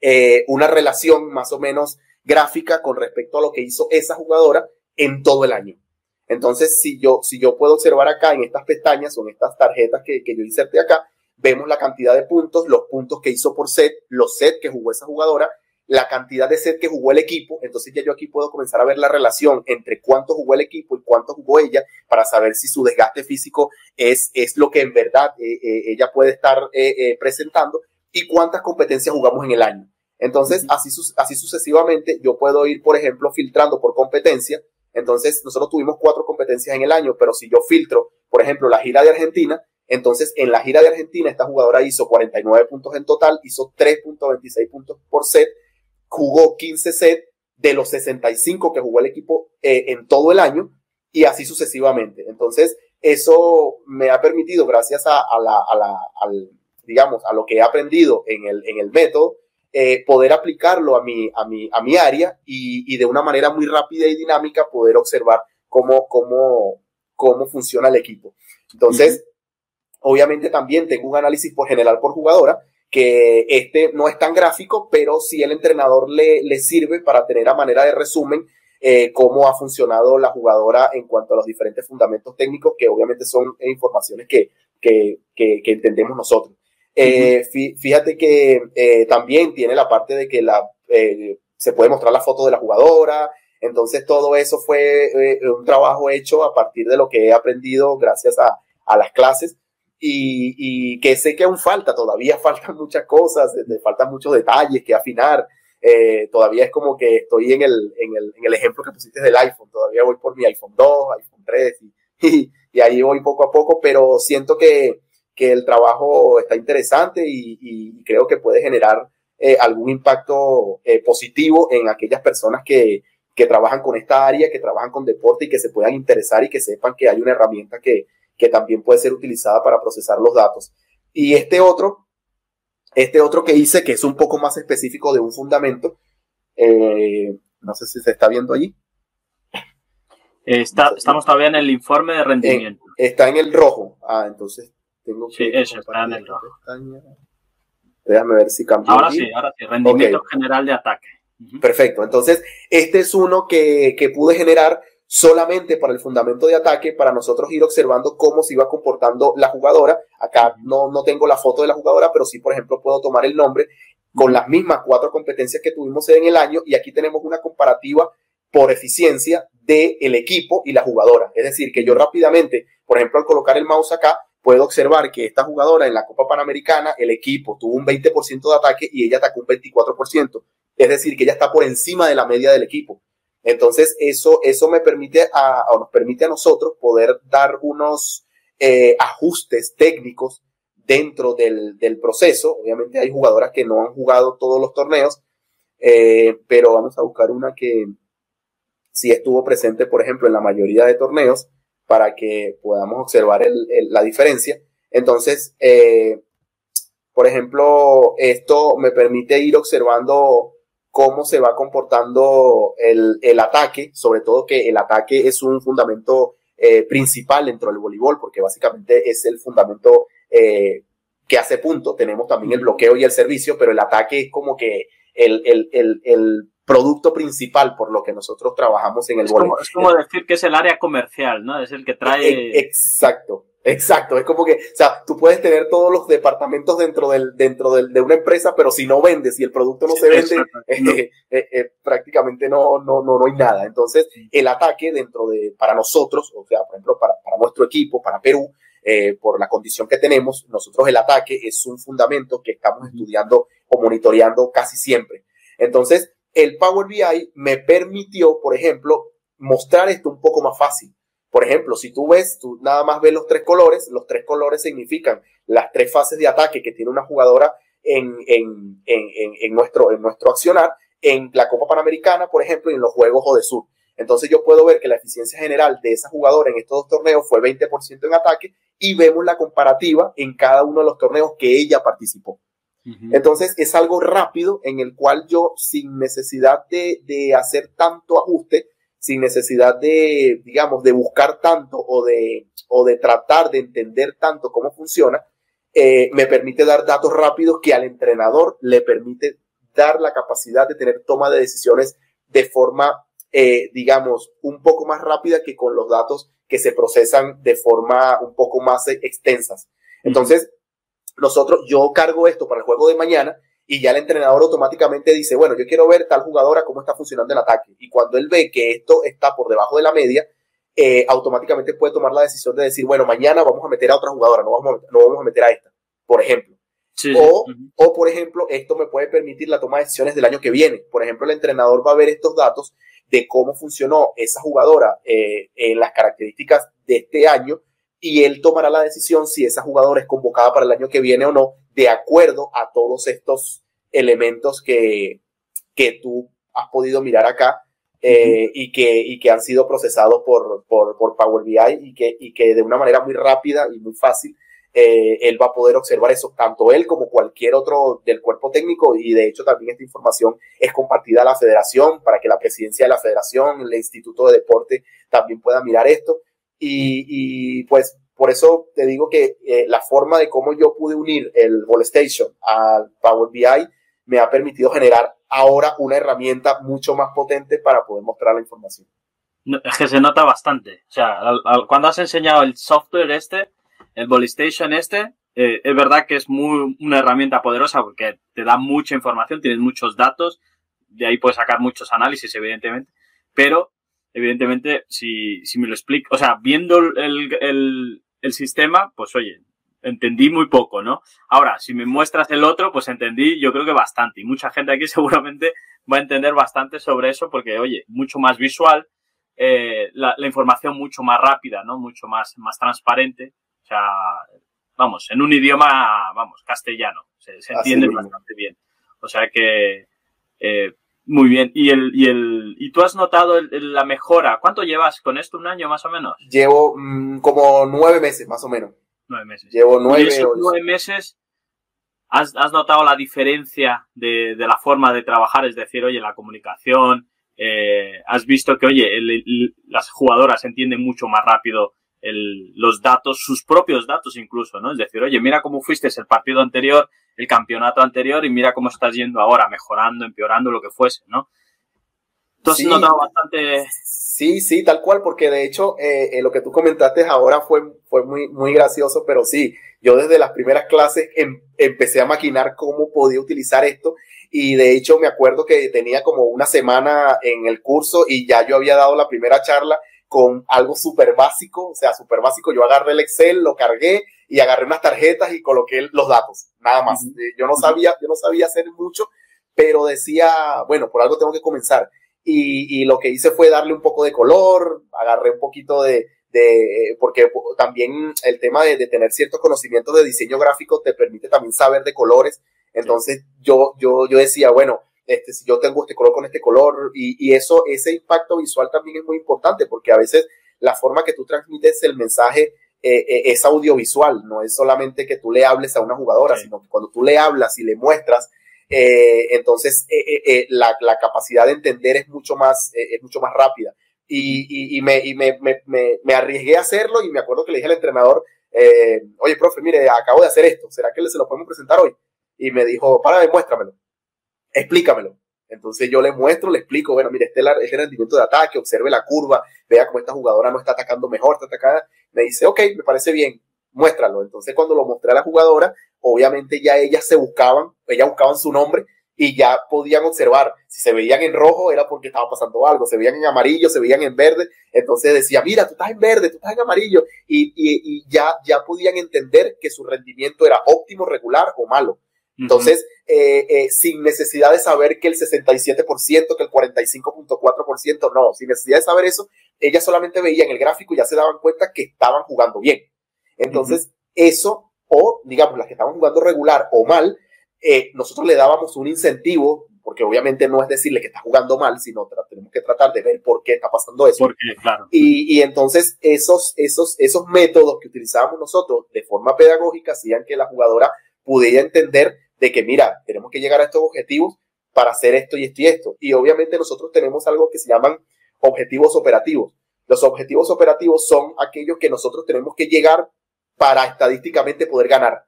eh, una relación más o menos gráfica con respecto a lo que hizo esa jugadora en todo el año. Entonces, si yo, si yo puedo observar acá en estas pestañas, son estas tarjetas que, que yo inserté acá, vemos la cantidad de puntos, los puntos que hizo por set, los set que jugó esa jugadora, la cantidad de set que jugó el equipo, entonces ya yo aquí puedo comenzar a ver la relación entre cuánto jugó el equipo y cuánto jugó ella para saber si su desgaste físico es, es lo que en verdad eh, eh, ella puede estar eh, presentando y cuántas competencias jugamos en el año. Entonces, así, así sucesivamente, yo puedo ir, por ejemplo, filtrando por competencia. Entonces, nosotros tuvimos cuatro competencias en el año, pero si yo filtro, por ejemplo, la gira de Argentina, entonces en la gira de Argentina esta jugadora hizo 49 puntos en total, hizo 3.26 puntos por set, jugó 15 sets de los 65 que jugó el equipo eh, en todo el año y así sucesivamente. Entonces, eso me ha permitido, gracias a, la, digamos, a lo que he aprendido en el, en el método, eh, poder aplicarlo a mi, a mi, a mi área y, y, de una manera muy rápida y dinámica poder observar cómo, cómo, cómo funciona el equipo. Entonces, obviamente también tengo un análisis por general por jugadora, que este no es tan gráfico, pero sí el entrenador le, le sirve para tener a manera de resumen eh, cómo ha funcionado la jugadora en cuanto a los diferentes fundamentos técnicos, que obviamente son informaciones que, que, que, entendemos nosotros. Eh, fíjate que eh, también tiene la parte de que la, se puede mostrar la foto de la jugadora, entonces todo eso fue un trabajo hecho a partir de lo que he aprendido gracias a, a las clases. Y, que sé que aún falta, todavía faltan muchas cosas, faltan muchos detalles que afinar. Eh, todavía es como que estoy en el, en, el, en el ejemplo que pusiste del iPhone, todavía voy por mi iPhone 2, iPhone 3 y, y, ahí voy poco a poco, pero siento que, que el trabajo está interesante y, y creo que puede generar eh, algún impacto eh, positivo en aquellas personas que, que trabajan con esta área, que trabajan con deporte y que se puedan interesar y que sepan que hay una herramienta que, que también puede ser utilizada para procesar los datos. Y este otro, este otro que hice, que es un poco más específico de un fundamento, eh, no sé si se está viendo allí. Está, estamos todavía en el informe de rendimiento. está en el rojo. Ah, entonces tengo que. Sí, eso está en el rojo. Déjame ver si cambia. Ahora sí, ahora sí. Rendimiento general de ataque. Perfecto. Entonces, este es uno que, que pude generar solamente para el fundamento de ataque, para nosotros ir observando cómo se iba comportando la jugadora. Acá no, no tengo la foto de la jugadora, pero sí, por ejemplo, puedo tomar el nombre con las mismas cuatro competencias que tuvimos en el año y aquí tenemos una comparativa por eficiencia del el equipo y la jugadora. Es decir, que yo rápidamente, por ejemplo, al colocar el mouse acá, puedo observar que esta jugadora en la Copa Panamericana, el equipo tuvo un 20% de ataque y ella atacó un 24%. Es decir, que ella está por encima de la media del equipo. Entonces, eso, eso me permite o nos permite a nosotros poder dar unos eh, ajustes técnicos dentro del, del, proceso. Obviamente hay jugadoras que no han jugado todos los torneos, eh, pero vamos a buscar una que sí estuvo presente, por ejemplo, en la mayoría de torneos para que podamos observar la diferencia. Entonces, eh, por ejemplo, esto me permite ir observando cómo se va comportando el, ataque, sobre todo que el ataque es un fundamento eh, principal dentro del voleibol, porque básicamente es el fundamento eh, que hace punto. Tenemos también el bloqueo y el servicio, pero el ataque es como que el producto principal por lo que nosotros trabajamos en el voleibol. es como decir que es el área comercial, ¿no? Es el que trae... E, exacto, Exacto, es como que, o sea, tú puedes tener todos los departamentos dentro del, dentro del, de una empresa, pero si no vendes y el producto no se vende, eh, eh, eh, prácticamente no, no, no, no hay nada. Entonces, el ataque dentro de, para nosotros, o sea, por ejemplo, para, para nuestro equipo, para Perú, por la condición que tenemos, nosotros el ataque es un fundamento que estamos estudiando o monitoreando casi siempre. Entonces, el Power BI me permitió, por ejemplo, mostrar esto un poco más fácil. Por ejemplo, si tú ves, tú nada más ves los tres colores, los tres colores significan las tres fases de ataque que tiene una jugadora en, en, en, en nuestro, en nuestro accionar, en la Copa Panamericana, por ejemplo, y en los Juegos o de Sur. Entonces yo puedo ver que la eficiencia general de esa jugadora en estos dos torneos fue 20% en ataque y vemos la comparativa en cada uno de los torneos que ella participó. Entonces es algo rápido en el cual yo, sin necesidad de, de hacer tanto ajuste, sin necesidad de, digamos, de buscar tanto o de, o de tratar de entender tanto cómo funciona, eh, me permite dar datos rápidos que al entrenador le permite dar la capacidad de tener toma de decisiones de forma, eh, digamos, un poco más rápida que con los datos que se procesan de forma un poco más extensas. Entonces, nosotros, yo cargo esto para el juego de mañana y ya el entrenador automáticamente dice, bueno, yo quiero ver tal jugadora cómo está funcionando el ataque. Y cuando él ve que esto está por debajo de la media, eh, automáticamente puede tomar la decisión de decir, bueno, mañana vamos a meter a otra jugadora, no vamos a, no vamos a meter a esta, por ejemplo. o, o, por ejemplo, esto me puede permitir la toma de decisiones del año que viene. Por ejemplo, el entrenador va a ver estos datos de cómo funcionó esa jugadora eh, en las características de este año y él tomará la decisión si esa jugadora es convocada para el año que viene o no, de acuerdo a todos estos elementos que, que tú has podido mirar acá eh, y, que, y que han sido procesados por, por, por Power BI y que, y que de una manera muy rápida y muy fácil eh, él va a poder observar eso, tanto él como cualquier otro del cuerpo técnico, y de hecho también esta información es compartida a la federación para que la presidencia de la federación, el Instituto de Deporte también pueda mirar esto. Y, pues por eso te digo que eh, la forma de cómo yo pude unir el Station al Power BI me ha permitido generar ahora una herramienta mucho más potente para poder mostrar la información. Es que se nota bastante. O sea, cuando has enseñado el software este, el Station este, eh, es verdad que es muy, una herramienta poderosa porque te da mucha información, tienes muchos datos, de ahí puedes sacar muchos análisis, evidentemente, pero evidentemente, si, si me lo explico, o sea, viendo el, el, el sistema, pues oye, entendí muy poco, ¿no? Ahora, si me muestras el otro, pues entendí yo creo que bastante. Y mucha gente aquí seguramente va a entender bastante sobre eso porque, oye, mucho más visual, eh, la, la, información mucho más rápida, ¿no? Mucho más, más transparente. O sea, vamos, en un idioma, vamos, castellano. Se, se entiende bastante bien. O sea que, eh, muy bien. ¿Y, el, y, el, ¿Y tú has notado el, la mejora? ¿Cuánto llevas con esto? ¿Un año más o menos? Llevo mmm, como nueve meses, más o menos. Nueve meses. Llevo nueve, ¿Y esos nueve meses has, has notado la diferencia de, de, la forma de trabajar? Es decir, oye, la comunicación, eh, has visto que, oye, el, el, las jugadoras entienden mucho más rápido el, los datos, sus propios datos incluso, ¿no? Es decir, oye, mira cómo fuiste el partido anterior, el campeonato anterior y mira cómo estás yendo ahora, mejorando, empeorando, lo que fuese, ¿no? Entonces, sí, notado bastante. Sí, sí, tal cual, porque de hecho, eh, eh, lo que tú comentaste ahora fue, fue muy, muy gracioso, pero sí, yo desde las primeras clases em, empecé a maquinar cómo podía utilizar esto. Y de hecho, me acuerdo que tenía como una semana en el curso y ya yo había dado la primera charla con algo súper básico, o sea, súper básico. Yo agarré el Excel, lo cargué y agarré unas tarjetas y coloqué los datos, nada más. Uh -huh. Yo no sabía, yo no sabía hacer mucho, pero decía, bueno, por algo tengo que comenzar. Y, y, lo que hice fue darle un poco de color, agarré un poquito de, de porque también el tema de, de, tener ciertos conocimientos de diseño gráfico te permite también saber de colores. Entonces yo, yo, yo decía, bueno, este, si yo tengo este color con este color, y, y, eso, ese impacto visual también es muy importante, porque a veces la forma que tú transmites el mensaje eh, eh, es audiovisual, no es solamente que tú le hables a una jugadora, sí. sino que cuando tú le hablas y le muestras, eh, entonces la, la, capacidad de entender es mucho más, es mucho más rápida. Y, y, y, me, y me, me, me, arriesgué a hacerlo y me acuerdo que le dije al entrenador, oye, profe, mire, acabo de hacer esto, ¿será que se lo podemos presentar hoy? Y me dijo, para, muéstramelo explícamelo. Entonces yo le muestro, le explico, bueno, mire, este es el rendimiento de ataque, observe la curva, vea cómo esta jugadora no está atacando mejor, está atacada. Me dice, ok, me parece bien, muéstralo. Entonces cuando lo mostré a la jugadora, obviamente ya ellas se buscaban, ellas buscaban su nombre y ya podían observar. Si se veían en rojo era porque estaba pasando algo, se veían en amarillo, se veían en verde. Entonces decía, mira, tú estás en verde, tú estás en amarillo. Y, y, y ya, ya podían entender que su rendimiento era óptimo, regular o malo. Entonces, eh, eh, sin necesidad de saber que el 67%, que el 45.4%, no, sin necesidad de saber eso, ellas solamente veían el gráfico y ya se daban cuenta que estaban jugando bien. Entonces, uh -huh. eso, o digamos, las que estaban jugando regular o mal, eh, nosotros le dábamos un incentivo, porque obviamente no es decirle que está jugando mal, sino tenemos que tratar de ver por qué está pasando eso. Porque, claro. Y, y entonces, esos, esos, esos métodos que utilizábamos nosotros de forma pedagógica hacían que la jugadora pudiera entender de que, mira, tenemos que llegar a estos objetivos para hacer esto y esto y esto. Y obviamente nosotros tenemos algo que se llaman objetivos operativos. Los objetivos operativos son aquellos que nosotros tenemos que llegar para estadísticamente poder ganar.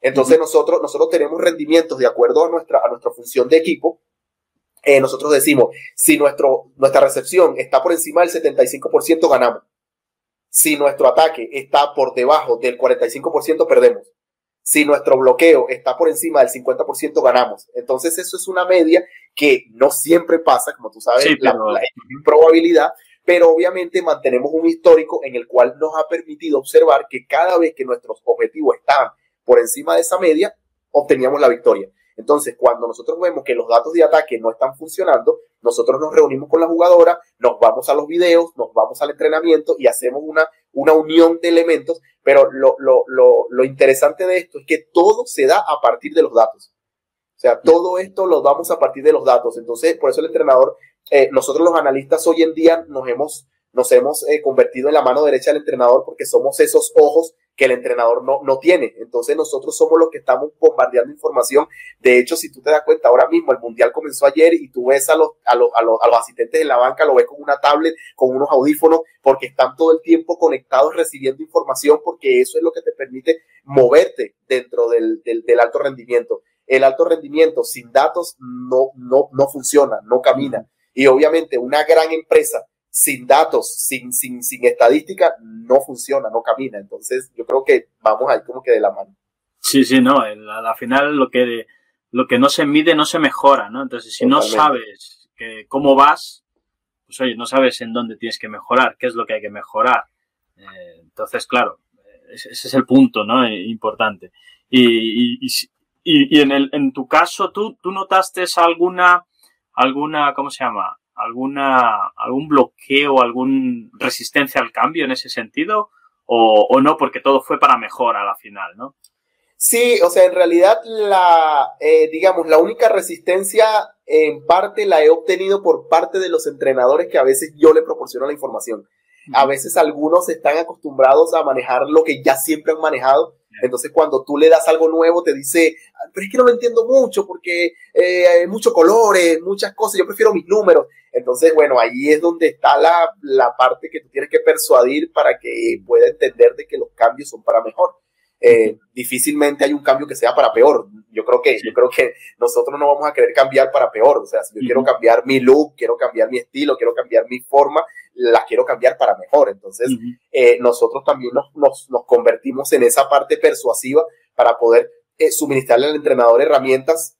Entonces uh -huh. nosotros, nosotros tenemos rendimientos de acuerdo a nuestra, a nuestra función de equipo. Eh, nosotros decimos, si nuestro, nuestra recepción está por encima del 75%, ganamos. Si nuestro ataque está por debajo del 45%, perdemos Si nuestro bloqueo está por encima del 50%, ganamos. Entonces, eso es una media que no siempre pasa, como tú sabes, la, probabilidad, pero obviamente mantenemos un histórico en el cual nos ha permitido observar que cada vez que nuestros objetivos estaban por encima de esa media, obteníamos la victoria. Entonces, cuando nosotros vemos que los datos de ataque no están funcionando, nosotros nos reunimos con la jugadora, nos vamos a los videos, nos vamos al entrenamiento y hacemos una, una unión de elementos, pero lo, lo, lo, lo interesante de esto es que todo se da a partir de los datos. O sea, todo esto lo damos a partir de los datos. Entonces, por eso el entrenador, eh, nosotros los analistas hoy en día nos hemos, nos hemos eh, convertido en la mano derecha del entrenador porque somos esos ojos que el entrenador no, no tiene. Entonces nosotros somos los que estamos bombardeando información. De hecho, si tú te das cuenta, ahora mismo el Mundial comenzó ayer y tú ves a los, a los, a los, a los asistentes en la banca, lo ves con una tablet, con unos audífonos, porque están todo el tiempo conectados recibiendo información, porque eso es lo que te permite moverte dentro del, del, del alto rendimiento. El alto rendimiento sin datos no, no, no funciona, no camina. Y obviamente una gran empresa sin datos, sin, sin, sin estadística, no funciona, no camina. Entonces, yo creo que vamos ahí como que de la mano. Sí, sí, no, a la final lo que, lo que no se mide no se mejora, ¿no? Entonces, si no sabes que, cómo vas, pues oye, no sabes en dónde tienes que mejorar, qué es lo que hay que mejorar. Eh, entonces, claro, ese, es el punto, ¿no? Eh, importante. Y, y, y, y en, el, en tu caso, ¿tú, ¿tú notaste alguna, alguna, ¿cómo se llama? Alguna, algún bloqueo, alguna resistencia al cambio en ese sentido? O, o, no, porque todo fue para mejor a la final, ¿no? Sí, o sea, en realidad la, eh, digamos, la única resistencia en parte la he obtenido por parte de los entrenadores que a veces yo le proporciono la información. A veces algunos están acostumbrados a manejar lo que ya siempre han manejado entonces, cuando tú le das algo nuevo, te dice, pero es que no lo entiendo mucho porque eh, hay muchos colores, muchas cosas, yo prefiero mis números. Entonces, bueno, ahí es donde está la, la parte que tú tienes que persuadir para que pueda entender de que los cambios son para mejor. Eh, difícilmente hay un cambio que sea para peor. Yo creo que, yo creo que nosotros no vamos a querer cambiar para peor. O sea, si yo quiero cambiar mi look, quiero cambiar mi estilo, quiero cambiar mi forma, la quiero cambiar para mejor. Entonces, eh, nosotros también nos, nos, nos, convertimos en esa parte persuasiva para poder eh, suministrarle al entrenador herramientas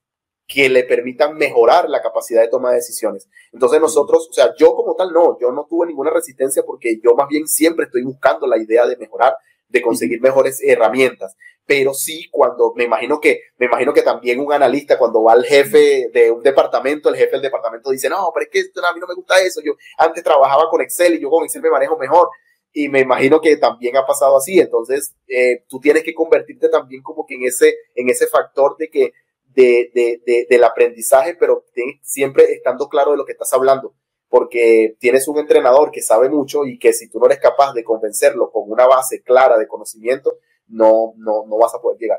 que le permitan mejorar la capacidad de toma de decisiones. Entonces nosotros, o sea, yo como tal no, yo no tuve ninguna resistencia porque yo más bien siempre estoy buscando la idea de mejorar, de conseguir mejores herramientas. Pero sí, cuando me imagino que, me imagino que también un analista, cuando va al jefe de un departamento, el jefe del departamento dice, no, pero es que a mí no me gusta eso. Yo antes trabajaba con Excel y yo con Excel me manejo mejor. Y me imagino que también ha pasado así. Entonces, eh, tú tienes que convertirte también como que en ese, en ese factor de que, de, de, de, del aprendizaje, pero siempre estando claro de lo que estás hablando porque tienes un entrenador que sabe mucho y que si tú no eres capaz de convencerlo con una base clara de conocimiento, no, no, no vas a poder llegar.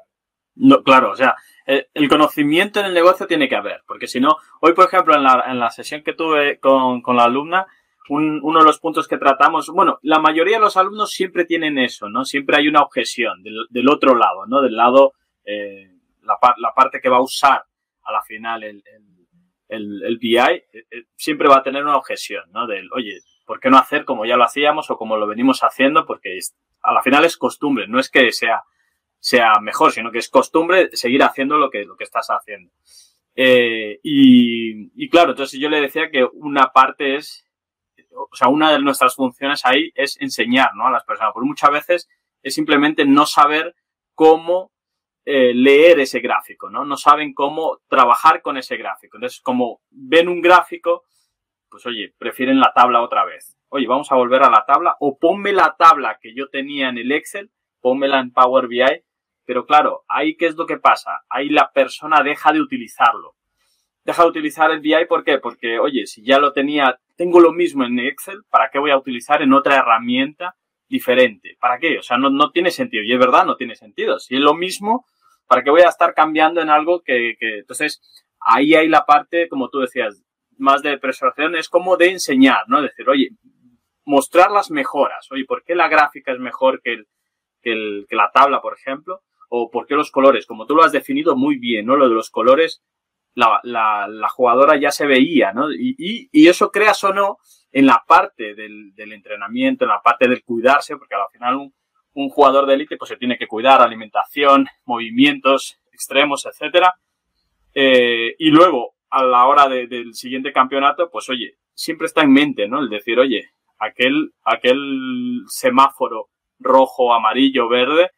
No, claro, o sea, el conocimiento en el negocio tiene que haber, porque si no, hoy por ejemplo en la, en la sesión que tuve con, con la alumna, un, uno de los puntos que tratamos, bueno, la mayoría de los alumnos siempre tienen eso, ¿no? Siempre hay una objeción del, del otro lado, ¿no? Del lado, eh, la, parte que va a usar a la final el, el el, el BI eh, eh, siempre va a tener una objeción, ¿no? Del, oye, ¿por qué no hacer como ya lo hacíamos o como lo venimos haciendo? Porque a la final es costumbre, no es que sea, sea mejor, sino que es costumbre seguir haciendo lo que, lo que estás haciendo. Eh, y, y claro, entonces yo le decía que una parte es, o sea, una de nuestras funciones ahí es enseñar, ¿no? A las personas, porque muchas veces es simplemente no saber cómo eh, leer ese gráfico, ¿no? No saben cómo trabajar con ese gráfico. Entonces, como ven un gráfico, pues oye, prefieren la tabla otra vez. Oye, vamos a volver a la tabla o ponme la tabla que yo tenía en el Excel, pónmela en Power BI. Pero claro, ahí qué es lo que pasa? Ahí la persona deja de utilizarlo. Deja de utilizar el BI, ¿por qué? Porque, oye, si ya lo tenía, tengo lo mismo en Excel, ¿para qué voy a utilizar en otra herramienta diferente? ¿Para qué? O sea, no, no tiene sentido. Y es verdad, no tiene sentido. Si es lo mismo, ¿Para qué voy a estar cambiando en algo que, entonces ahí hay la parte, como tú decías, más de persuasión, es como de enseñar, ¿no? Decir, oye, mostrar las mejoras. Oye, ¿por qué la gráfica es mejor que, el, que, la tabla, por ejemplo? O ¿por qué los colores? Como tú lo has definido muy bien, ¿no? Lo de los colores, la, la, jugadora ya se veía, ¿no? Y, y, y, eso creas o no en la parte del, del entrenamiento, en la parte del cuidarse, porque al final un, un jugador de élite pues se tiene que cuidar, alimentación, movimientos extremos, etcétera. Eh, y luego, a la hora del siguiente campeonato, pues oye, siempre está en mente, ¿no? El decir, oye, aquel, aquel semáforo rojo, amarillo, verde,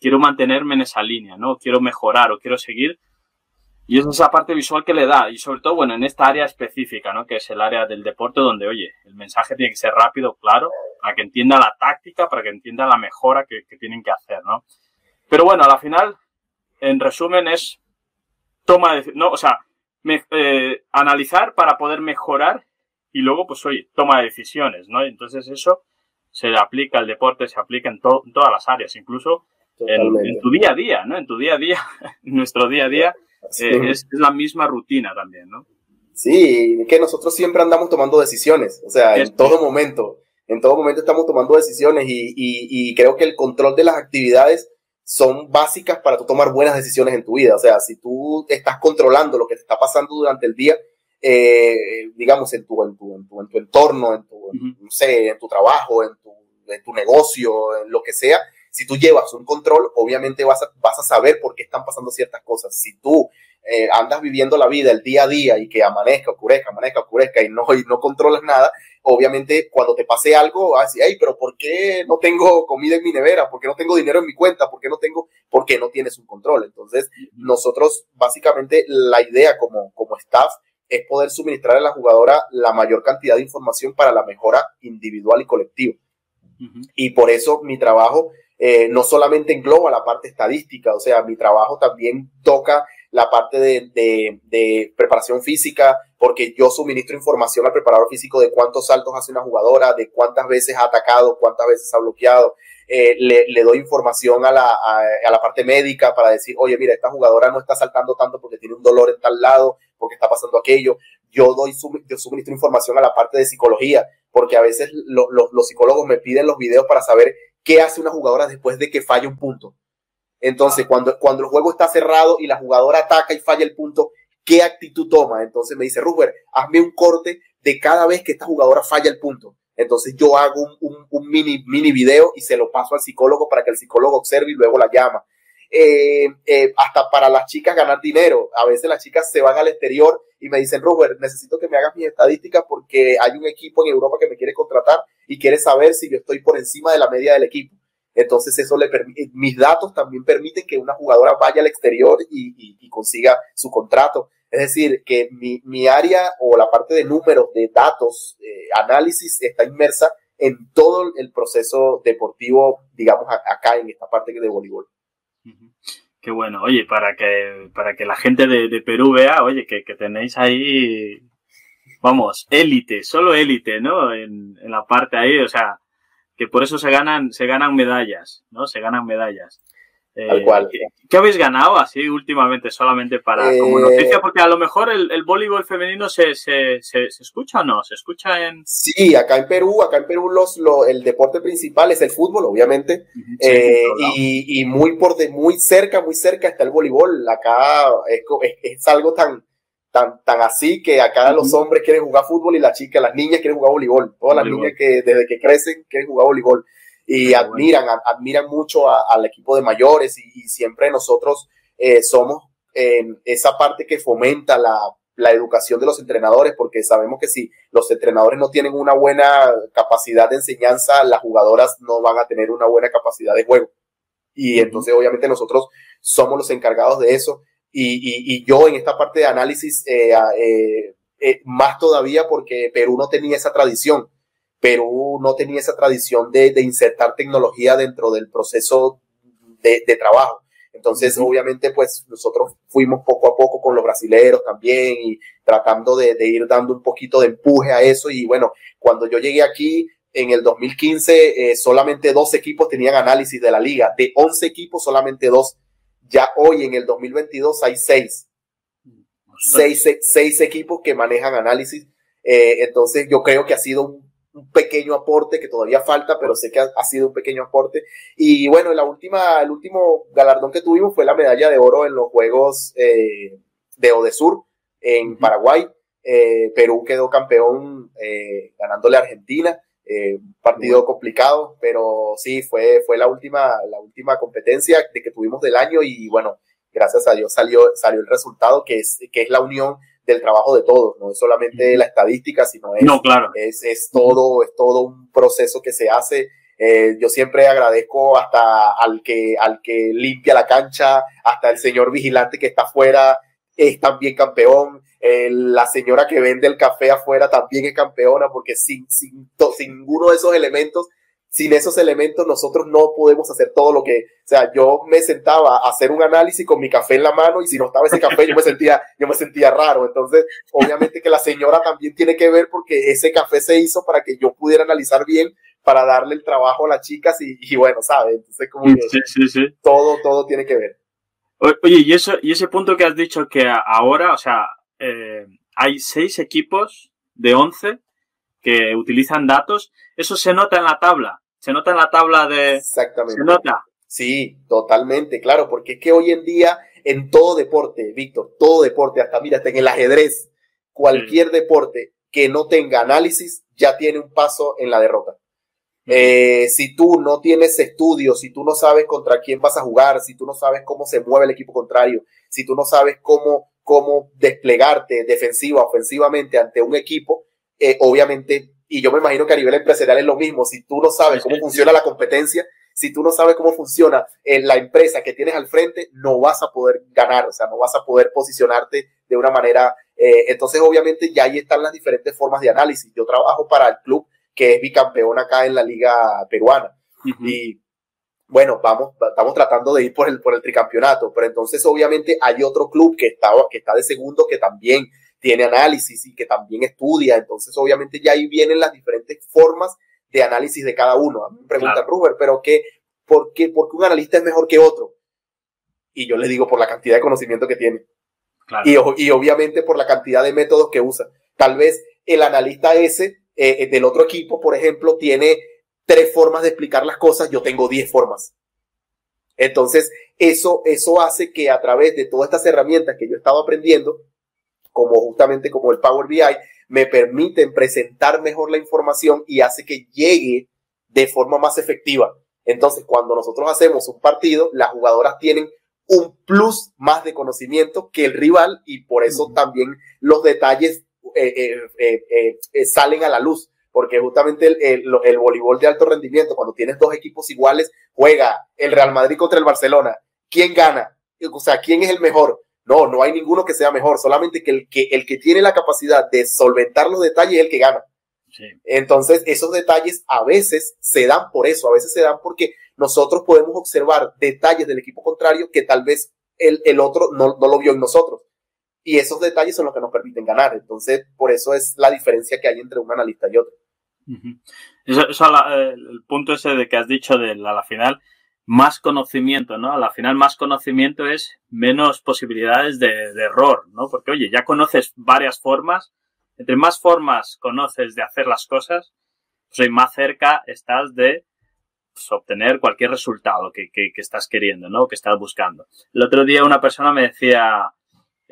quiero mantenerme en esa línea, ¿no? Quiero mejorar o quiero seguir. Y es esa parte visual que le da, y sobre todo, bueno, en esta área específica, ¿no? Que es el área del deporte donde, oye, el mensaje tiene que ser rápido, claro, para que entienda la táctica, para que entienda la mejora que, tienen que hacer, ¿no? Pero bueno, a la final, en resumen, es toma de, no, o sea, eh, analizar para poder mejorar y luego, pues, oye, toma de decisiones, ¿no? Entonces eso se aplica al deporte, se aplica en, en todas las áreas, incluso en, tu día a día, ¿no? En tu día a día, en nuestro día a día, eh, es, la misma rutina también, ¿no? Sí, que nosotros siempre andamos tomando decisiones, o sea, en todo momento, en todo momento estamos tomando decisiones y, y, creo que el control de las actividades son básicas para tú tomar buenas decisiones en tu vida, o sea, si tú estás controlando lo que te está pasando durante el día, eh, digamos, en tu, en tu, en tu, en tu entorno, en tu, no sé, en tu trabajo, en tu, en tu negocio, en lo que sea, si tú llevas un control, obviamente vas a, vas a saber por qué están pasando ciertas cosas. Si tú eh, andas viviendo la vida el día a día y que amanezca, oscurezca, amanezca, oscurezca y no, y no controlas nada, obviamente cuando te pase algo vas a decir, hey, pero ¿por qué no tengo comida en mi nevera? ¿Por qué no tengo dinero en mi cuenta? ¿Por qué no tengo? Porque no tienes un control. Entonces, nosotros básicamente la idea como, como staff es poder suministrar a la jugadora la mayor cantidad de información para la mejora individual y colectiva. Y por eso mi trabajo eh, no solamente engloba la parte estadística, o sea, mi trabajo también toca la parte de, preparación física, porque yo suministro información al preparador físico de cuántos saltos hace una jugadora, de cuántas veces ha atacado, cuántas veces ha bloqueado. Eh, le, doy información a la, a, la parte médica para decir, oye, mira, esta jugadora no está saltando tanto porque tiene un dolor en tal lado, porque está pasando aquello. Yo doy, yo suministro información a la parte de psicología, porque a veces los psicólogos me piden los videos para saber qué hace una jugadora después de que falla un punto. Entonces, cuando, cuando el juego está cerrado y la jugadora ataca y falla el punto, ¿qué actitud toma? Entonces me dice, Ruber, hazme un corte de cada vez que esta jugadora falla el punto. Entonces yo hago un, mini, mini video y se lo paso al psicólogo para que el psicólogo observe y luego la llama. Eh, eh, hasta para las chicas ganar dinero. A veces las chicas se van al exterior y me dicen, Robert, necesito que me hagas mis estadísticas porque hay un equipo en Europa que me quiere contratar y quiere saber si yo estoy por encima de la media del equipo. Entonces eso le permite, mis datos también permiten que una jugadora vaya al exterior y, consiga su contrato. Es decir, que mi, área o la parte de números, de datos, eh, análisis está inmersa en todo el proceso deportivo, digamos, acá en esta parte de voleibol. Qué bueno, oye, para que, para que la gente de, Perú vea, oye, que, tenéis ahí, vamos, élite, solo élite, ¿no? En, en la parte ahí, o sea, que por eso se ganan, se ganan medallas, ¿no? Se ganan medallas. Eh, cual. ¿qué, habéis ganado así últimamente solamente para como eh, noticia? Porque a lo mejor el, el voleibol femenino se, se, se, escucha o no, se escucha en... Sí, acá en Perú, acá en Perú los, lo, el deporte principal es el fútbol, obviamente, eh, y, y, muy por de, muy cerca, muy cerca está el voleibol. Acá es, es, algo tan, tan, tan así que acá los hombres quieren jugar fútbol y las chicas, las niñas quieren jugar voleibol. Todas las niñas que desde que crecen quieren jugar voleibol y admiran, admiran mucho al equipo de mayores y, siempre nosotros eh, somos en esa parte que fomenta la, la, educación de los entrenadores, porque sabemos que si los entrenadores no tienen una buena capacidad de enseñanza, las jugadoras no van a tener una buena capacidad de juego. Y entonces obviamente nosotros somos los encargados de eso. Y, y, yo en esta parte de análisis, eh, eh, más todavía porque Perú no tenía esa tradición. Perú no tenía esa tradición de, insertar tecnología dentro del proceso de, trabajo. Entonces, obviamente, pues nosotros fuimos poco a poco con los brasileros también y tratando de, ir dando un poquito de empuje a eso. Y bueno, cuando yo llegué aquí en el 2015, eh, solamente dos equipos tenían análisis de la liga. De 11 equipos, solamente dos. Ya hoy, en el 2022, hay seis. Seis, seis equipos que manejan análisis. Eh, entonces, yo creo que ha sido un un pequeño aporte que todavía falta, pero sé que ha, sido un pequeño aporte. Y bueno, la última, el último galardón que tuvimos fue la medalla de oro en los Juegos eh, de Odesur en Paraguay. Eh, Perú quedó campeón ganándole a Argentina. Eh, partido complicado, pero sí, fue, fue la, última, la última competencia de que tuvimos del año y bueno, gracias a Dios salió, salió el resultado que es, que es la unión del trabajo de todos, no es solamente la estadística, sino es, no, claro. es, es, todo, es todo un proceso que se hace. Eh, yo siempre agradezco hasta al que, al que limpia la cancha, hasta el señor vigilante que está afuera, es también campeón. Eh, la señora que vende el café afuera también es campeona, porque sin, sin, sin ninguno de esos elementos sin esos elementos nosotros no podemos hacer todo lo que, o sea, yo me sentaba a hacer un análisis con mi café en la mano y si no estaba ese café yo me sentía, yo me sentía raro. Entonces, obviamente que la señora también tiene que ver porque ese café se hizo para que yo pudiera analizar bien, para darle el trabajo a las chicas y, y bueno, ¿sabes? Entonces, como sí, sí, sí. todo, todo tiene que ver. Oye, y eso, y ese punto que has dicho que ahora, o sea, eh, hay seis equipos de once que utilizan datos, eso se nota en la tabla se nota en la tabla de... Exactamente. Se nota. Sí, totalmente, claro, porque es que hoy en día en todo deporte, Víctor, todo deporte, hasta mira, hasta en el ajedrez, cualquier deporte que no tenga análisis ya tiene un paso en la derrota. Eh, si tú no tienes estudios, si tú no sabes contra quién vas a jugar, si tú no sabes cómo se mueve el equipo contrario, si tú no sabes cómo, cómo desplegarte defensiva, ofensivamente ante un equipo, eh, obviamente y yo me imagino que a nivel empresarial es lo mismo. Si tú no sabes cómo funciona la competencia, si tú no sabes cómo funciona eh, la empresa que tienes al frente, no vas a poder ganar, o sea, no vas a poder posicionarte de una manera. Eh, entonces, obviamente, ya ahí están las diferentes formas de análisis. Yo trabajo para el club que es bicampeón acá en la liga peruana. Y bueno, vamos, estamos tratando de ir por el, por el tricampeonato, pero entonces obviamente hay otro club que está, que está de segundo que también tiene análisis y que también estudia. Entonces, obviamente, ya ahí vienen las diferentes formas de análisis de cada uno. A mí me pregunta claro. pero ¿qué, por, qué, ¿por qué un analista es mejor que otro? Y yo le digo por la cantidad de conocimiento que tiene. Claro. Y, y, obviamente por la cantidad de métodos que usa. Tal vez el analista ese eh, del otro equipo, por ejemplo, tiene tres formas de explicar las cosas, yo tengo diez formas. Entonces, eso, eso hace que a través de todas estas herramientas que yo he estado aprendiendo, como justamente como el Power BI, me permiten presentar mejor la información y hace que llegue de forma más efectiva. Entonces, cuando nosotros hacemos un partido, las jugadoras tienen un plus más de conocimiento que el rival y por eso también los detalles eh, eh, eh, salen a la luz. Porque justamente el, el, el voleibol de alto rendimiento, cuando tienes dos equipos iguales, juega el Real Madrid contra el Barcelona. ¿Quién gana? O sea, ¿quién es el mejor? No, no hay ninguno que sea mejor, solamente que el que, el que tiene la capacidad de solventar los detalles es el que gana. Sí. Entonces, esos detalles a veces se dan por eso, a veces se dan porque nosotros podemos observar detalles del equipo contrario que tal vez el, el otro no, no, lo vio en nosotros. Y esos detalles son los que nos permiten ganar. Entonces, por eso es la diferencia que hay entre un analista y otro. Eso, eso la, el punto ese de que has dicho de la, la final, más conocimiento, ¿no? A la final más conocimiento es menos posibilidades de, de, error, ¿no? Porque, oye, ya conoces varias formas, entre más formas conoces de hacer las cosas, pues más cerca estás de pues, obtener cualquier resultado que, que, que, estás queriendo, ¿no? Que estás buscando. El otro día una persona me decía,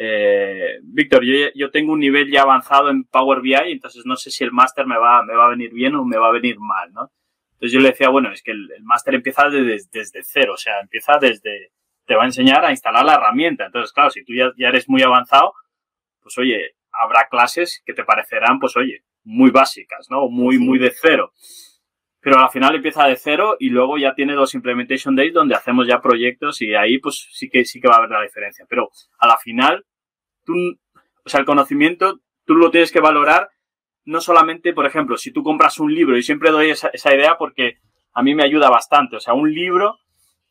eh, Víctor, yo, yo tengo un nivel ya avanzado en Power BI, entonces no sé si el máster me va, me va a venir bien o me va a venir mal, ¿no? Entonces yo le decía, bueno, es que el, el máster empieza desde, desde, cero, o sea, empieza desde, te va a enseñar a instalar la herramienta. Entonces, claro, si tú ya, ya eres muy avanzado, pues oye, habrá clases que te parecerán, pues oye, muy básicas, ¿no? Muy, muy de cero. Pero al final empieza de cero y luego ya tiene los implementation days donde hacemos ya proyectos y ahí pues sí que, sí que va a haber la diferencia. Pero a la final, tú, o sea, el conocimiento, tú lo tienes que valorar no solamente, por ejemplo, si tú compras un libro, y siempre doy esa, idea porque a mí me ayuda bastante, o sea, un libro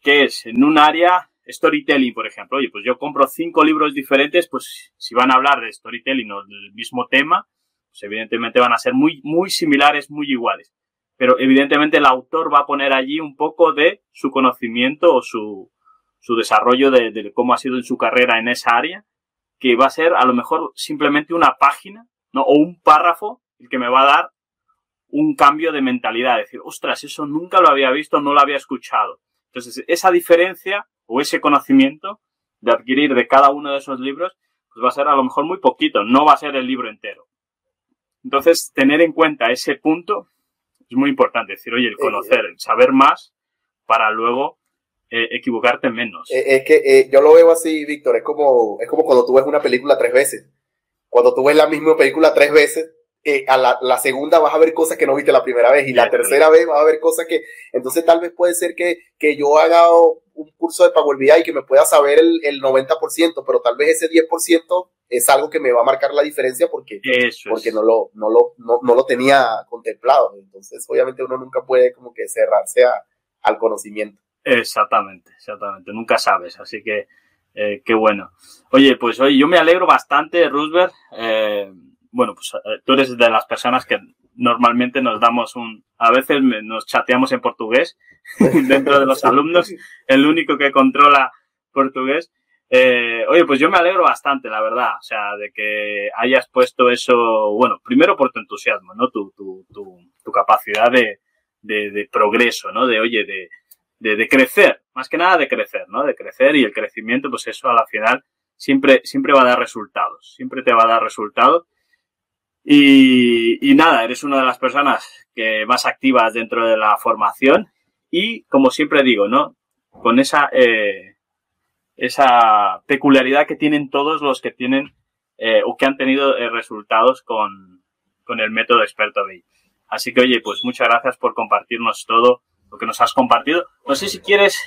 que es en un área storytelling, por ejemplo, oye, pues yo compro cinco libros diferentes, pues si van a hablar de storytelling o del mismo tema, pues evidentemente van a ser muy, muy similares, muy iguales. Pero evidentemente el autor va a poner allí un poco de su conocimiento o su, su desarrollo de, de cómo ha sido en su carrera en esa área, que va a ser a lo mejor simplemente una página ¿no? O un párrafo el que me va a dar un cambio de mentalidad, decir, ostras, eso nunca lo había visto, no lo había escuchado. Entonces, esa diferencia o ese conocimiento de adquirir de cada uno de esos libros, pues va a ser a lo mejor muy poquito, no va a ser el libro entero. Entonces, tener en cuenta ese punto es muy importante decir, oye, el conocer, el saber más para luego eh, equivocarte menos. Eh, es que eh, yo lo veo así, Víctor, es como, es como cuando tú ves una película tres veces. Cuando tú ves la misma película tres veces, a la, la, segunda vas a ver cosas que no viste la primera vez y la tercera vez vas a ver cosas que... Entonces tal vez puede ser que, que yo haga un curso de Power BI y que me pueda saber el, el 90%, pero tal vez ese 10% es algo que me va a marcar la diferencia porque, porque no, lo, no, lo, no, no, lo tenía contemplado. Entonces obviamente uno nunca puede como que cerrarse a, al conocimiento. Exactamente, exactamente. Nunca sabes, así que eh, qué bueno. Oye, pues hoy yo me alegro bastante, Roosevelt. Eh, bueno, pues eh, tú eres de las personas que normalmente nos damos un, a veces nos chateamos en portugués dentro de los alumnos, el único que controla portugués. Eh, oye, pues yo me alegro bastante, la verdad, o sea, de que hayas puesto eso, bueno, primero por tu entusiasmo, ¿no? Tu, tu, tu, tu capacidad de, de, de, progreso, ¿no? De, oye, de, de, de, crecer, más que nada de crecer, ¿no? De crecer y el crecimiento, pues eso a la final siempre, siempre va a dar resultados, siempre te va a dar resultados. Y, y nada, eres una de las personas que más activas dentro de la formación y, como siempre digo, ¿no? Con esa, eh, esa peculiaridad que tienen todos los que tienen eh, o que han tenido eh, resultados con, con el método experto BI. Así que, oye, pues muchas gracias por compartirnos todo lo que nos has compartido. No sé si quieres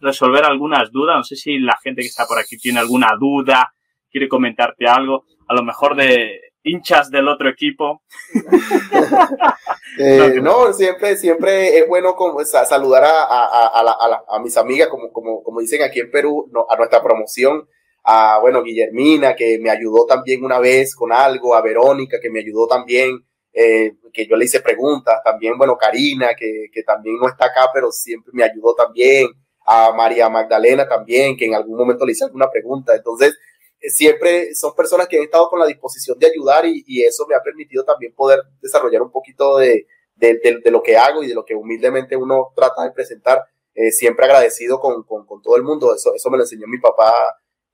resolver algunas dudas, no sé si la gente que está por aquí tiene alguna duda, quiere comentarte algo, a lo mejor de hinchas del otro equipo. eh, no, siempre, siempre es bueno como, saludar a, a, a, a, mis amigas, como, como, como dicen aquí en Perú, no, a nuestra promoción, a, bueno, Guillermina, que me ayudó también una vez con algo, a Verónica, que me ayudó también eh, que yo le hice preguntas, también, bueno, Karina, que, que también no está acá, pero siempre me ayudó también, a María Magdalena también, que en algún momento le hice alguna pregunta. Entonces, eh, siempre son personas que han estado con la disposición de ayudar y, y eso me ha permitido también poder desarrollar un poquito de, de, de, de, lo que hago y de lo que humildemente uno trata de presentar. Eh, siempre agradecido con, con, con, todo el mundo. Eso, eso me lo enseñó mi papá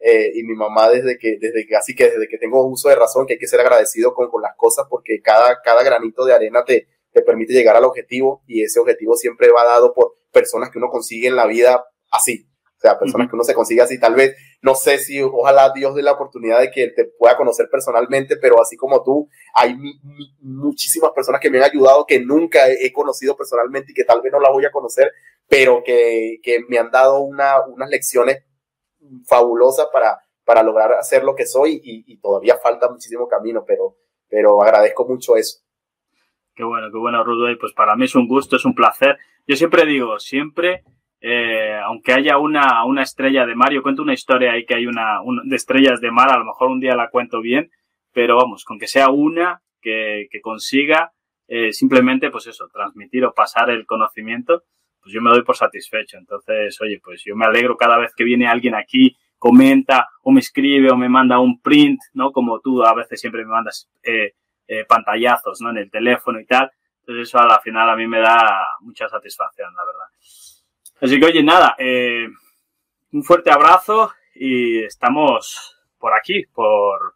eh, y mi mamá desde que, desde que, así que desde que tengo uso de razón, que hay que ser agradecido con, con las cosas porque cada, cada granito de arena te, te permite llegar al objetivo y ese objetivo siempre va dado por personas que uno consigue en la vida así. O sea, personas uh -huh. que uno se consigue así. Tal vez, no sé si, ojalá Dios dé la oportunidad de que te pueda conocer personalmente, pero así como tú, hay mi, mi, muchísimas personas que me han ayudado que nunca he, he, conocido personalmente y que tal vez no la voy a conocer, pero que, que me han dado una, unas lecciones fabulosa para, para lograr hacer lo que soy y, todavía falta muchísimo camino, pero, pero agradezco mucho eso. Qué bueno, qué bueno, Rudo. Y pues para mí es un gusto, es un placer. Yo siempre digo, siempre, eh, aunque haya una, una estrella de mar, yo cuento una historia ahí que hay una, de estrellas de mar, a lo mejor un día la cuento bien, pero vamos, con que sea una que, que consiga eh, simplemente, pues eso, transmitir o pasar el conocimiento, pues yo me doy por satisfecho. Entonces, oye, pues yo me alegro cada vez que viene alguien aquí, comenta o me escribe o me manda un print, ¿no? Como tú a veces siempre me mandas eh, eh, pantallazos, ¿no? En el teléfono y tal. Entonces eso a la final a mí me da mucha satisfacción, la verdad. Así que, oye, nada, eh, un fuerte abrazo y estamos por aquí, por,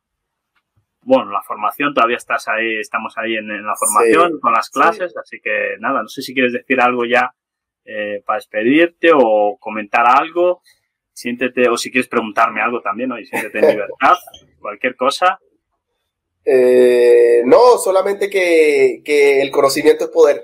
bueno, la formación, todavía estás ahí, estamos ahí en, en la formación sí, con las clases, sí. así que nada, no sé si quieres decir algo ya eh, para despedirte o comentar algo, siéntete, o si quieres preguntarme algo también, ¿no? y siéntete en libertad, cualquier cosa. Eh, no, solamente que, que, el conocimiento es poder.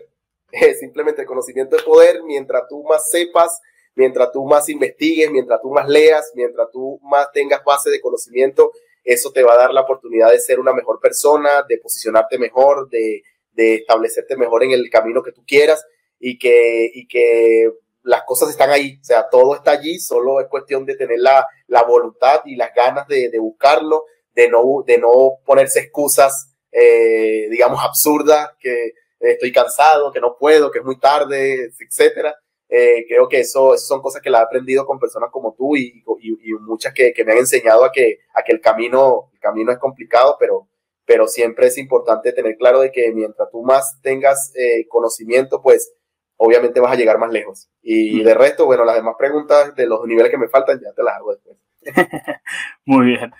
Simplemente el conocimiento es poder. Mientras tú más sepas, mientras tú más investigues, mientras tú más leas, mientras tú más tengas base de conocimiento, eso te va a dar la oportunidad de ser una mejor persona, de posicionarte mejor, de, de establecerte mejor en el camino que tú quieras y que, y que las cosas están ahí, o sea, todo está allí, solo es cuestión de tener la, la voluntad y las ganas de, de, buscarlo, de no, de no ponerse excusas, eh, digamos, absurdas, que estoy cansado, que no puedo, que es muy tarde, etcétera. Eh, creo que eso, eso, son cosas que la he aprendido con personas como tú y, y, y muchas que, que, me han enseñado a que, a que el camino, el camino es complicado, pero, pero siempre es importante tener claro de que mientras tú más tengas eh, conocimiento, pues obviamente vas a llegar más lejos. Y de resto, bueno, las demás preguntas de los niveles que me faltan ya te las hago después. Muy bien.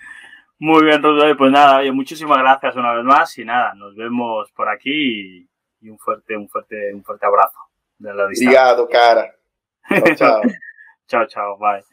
Muy bien, Rodrigo. Pues nada, oye, muchísimas gracias una vez más y nada, nos vemos por aquí y, y un fuerte, un fuerte, un fuerte abrazo de la distancia. Obrigado, cara. Chao, chao. chao, chao, bye.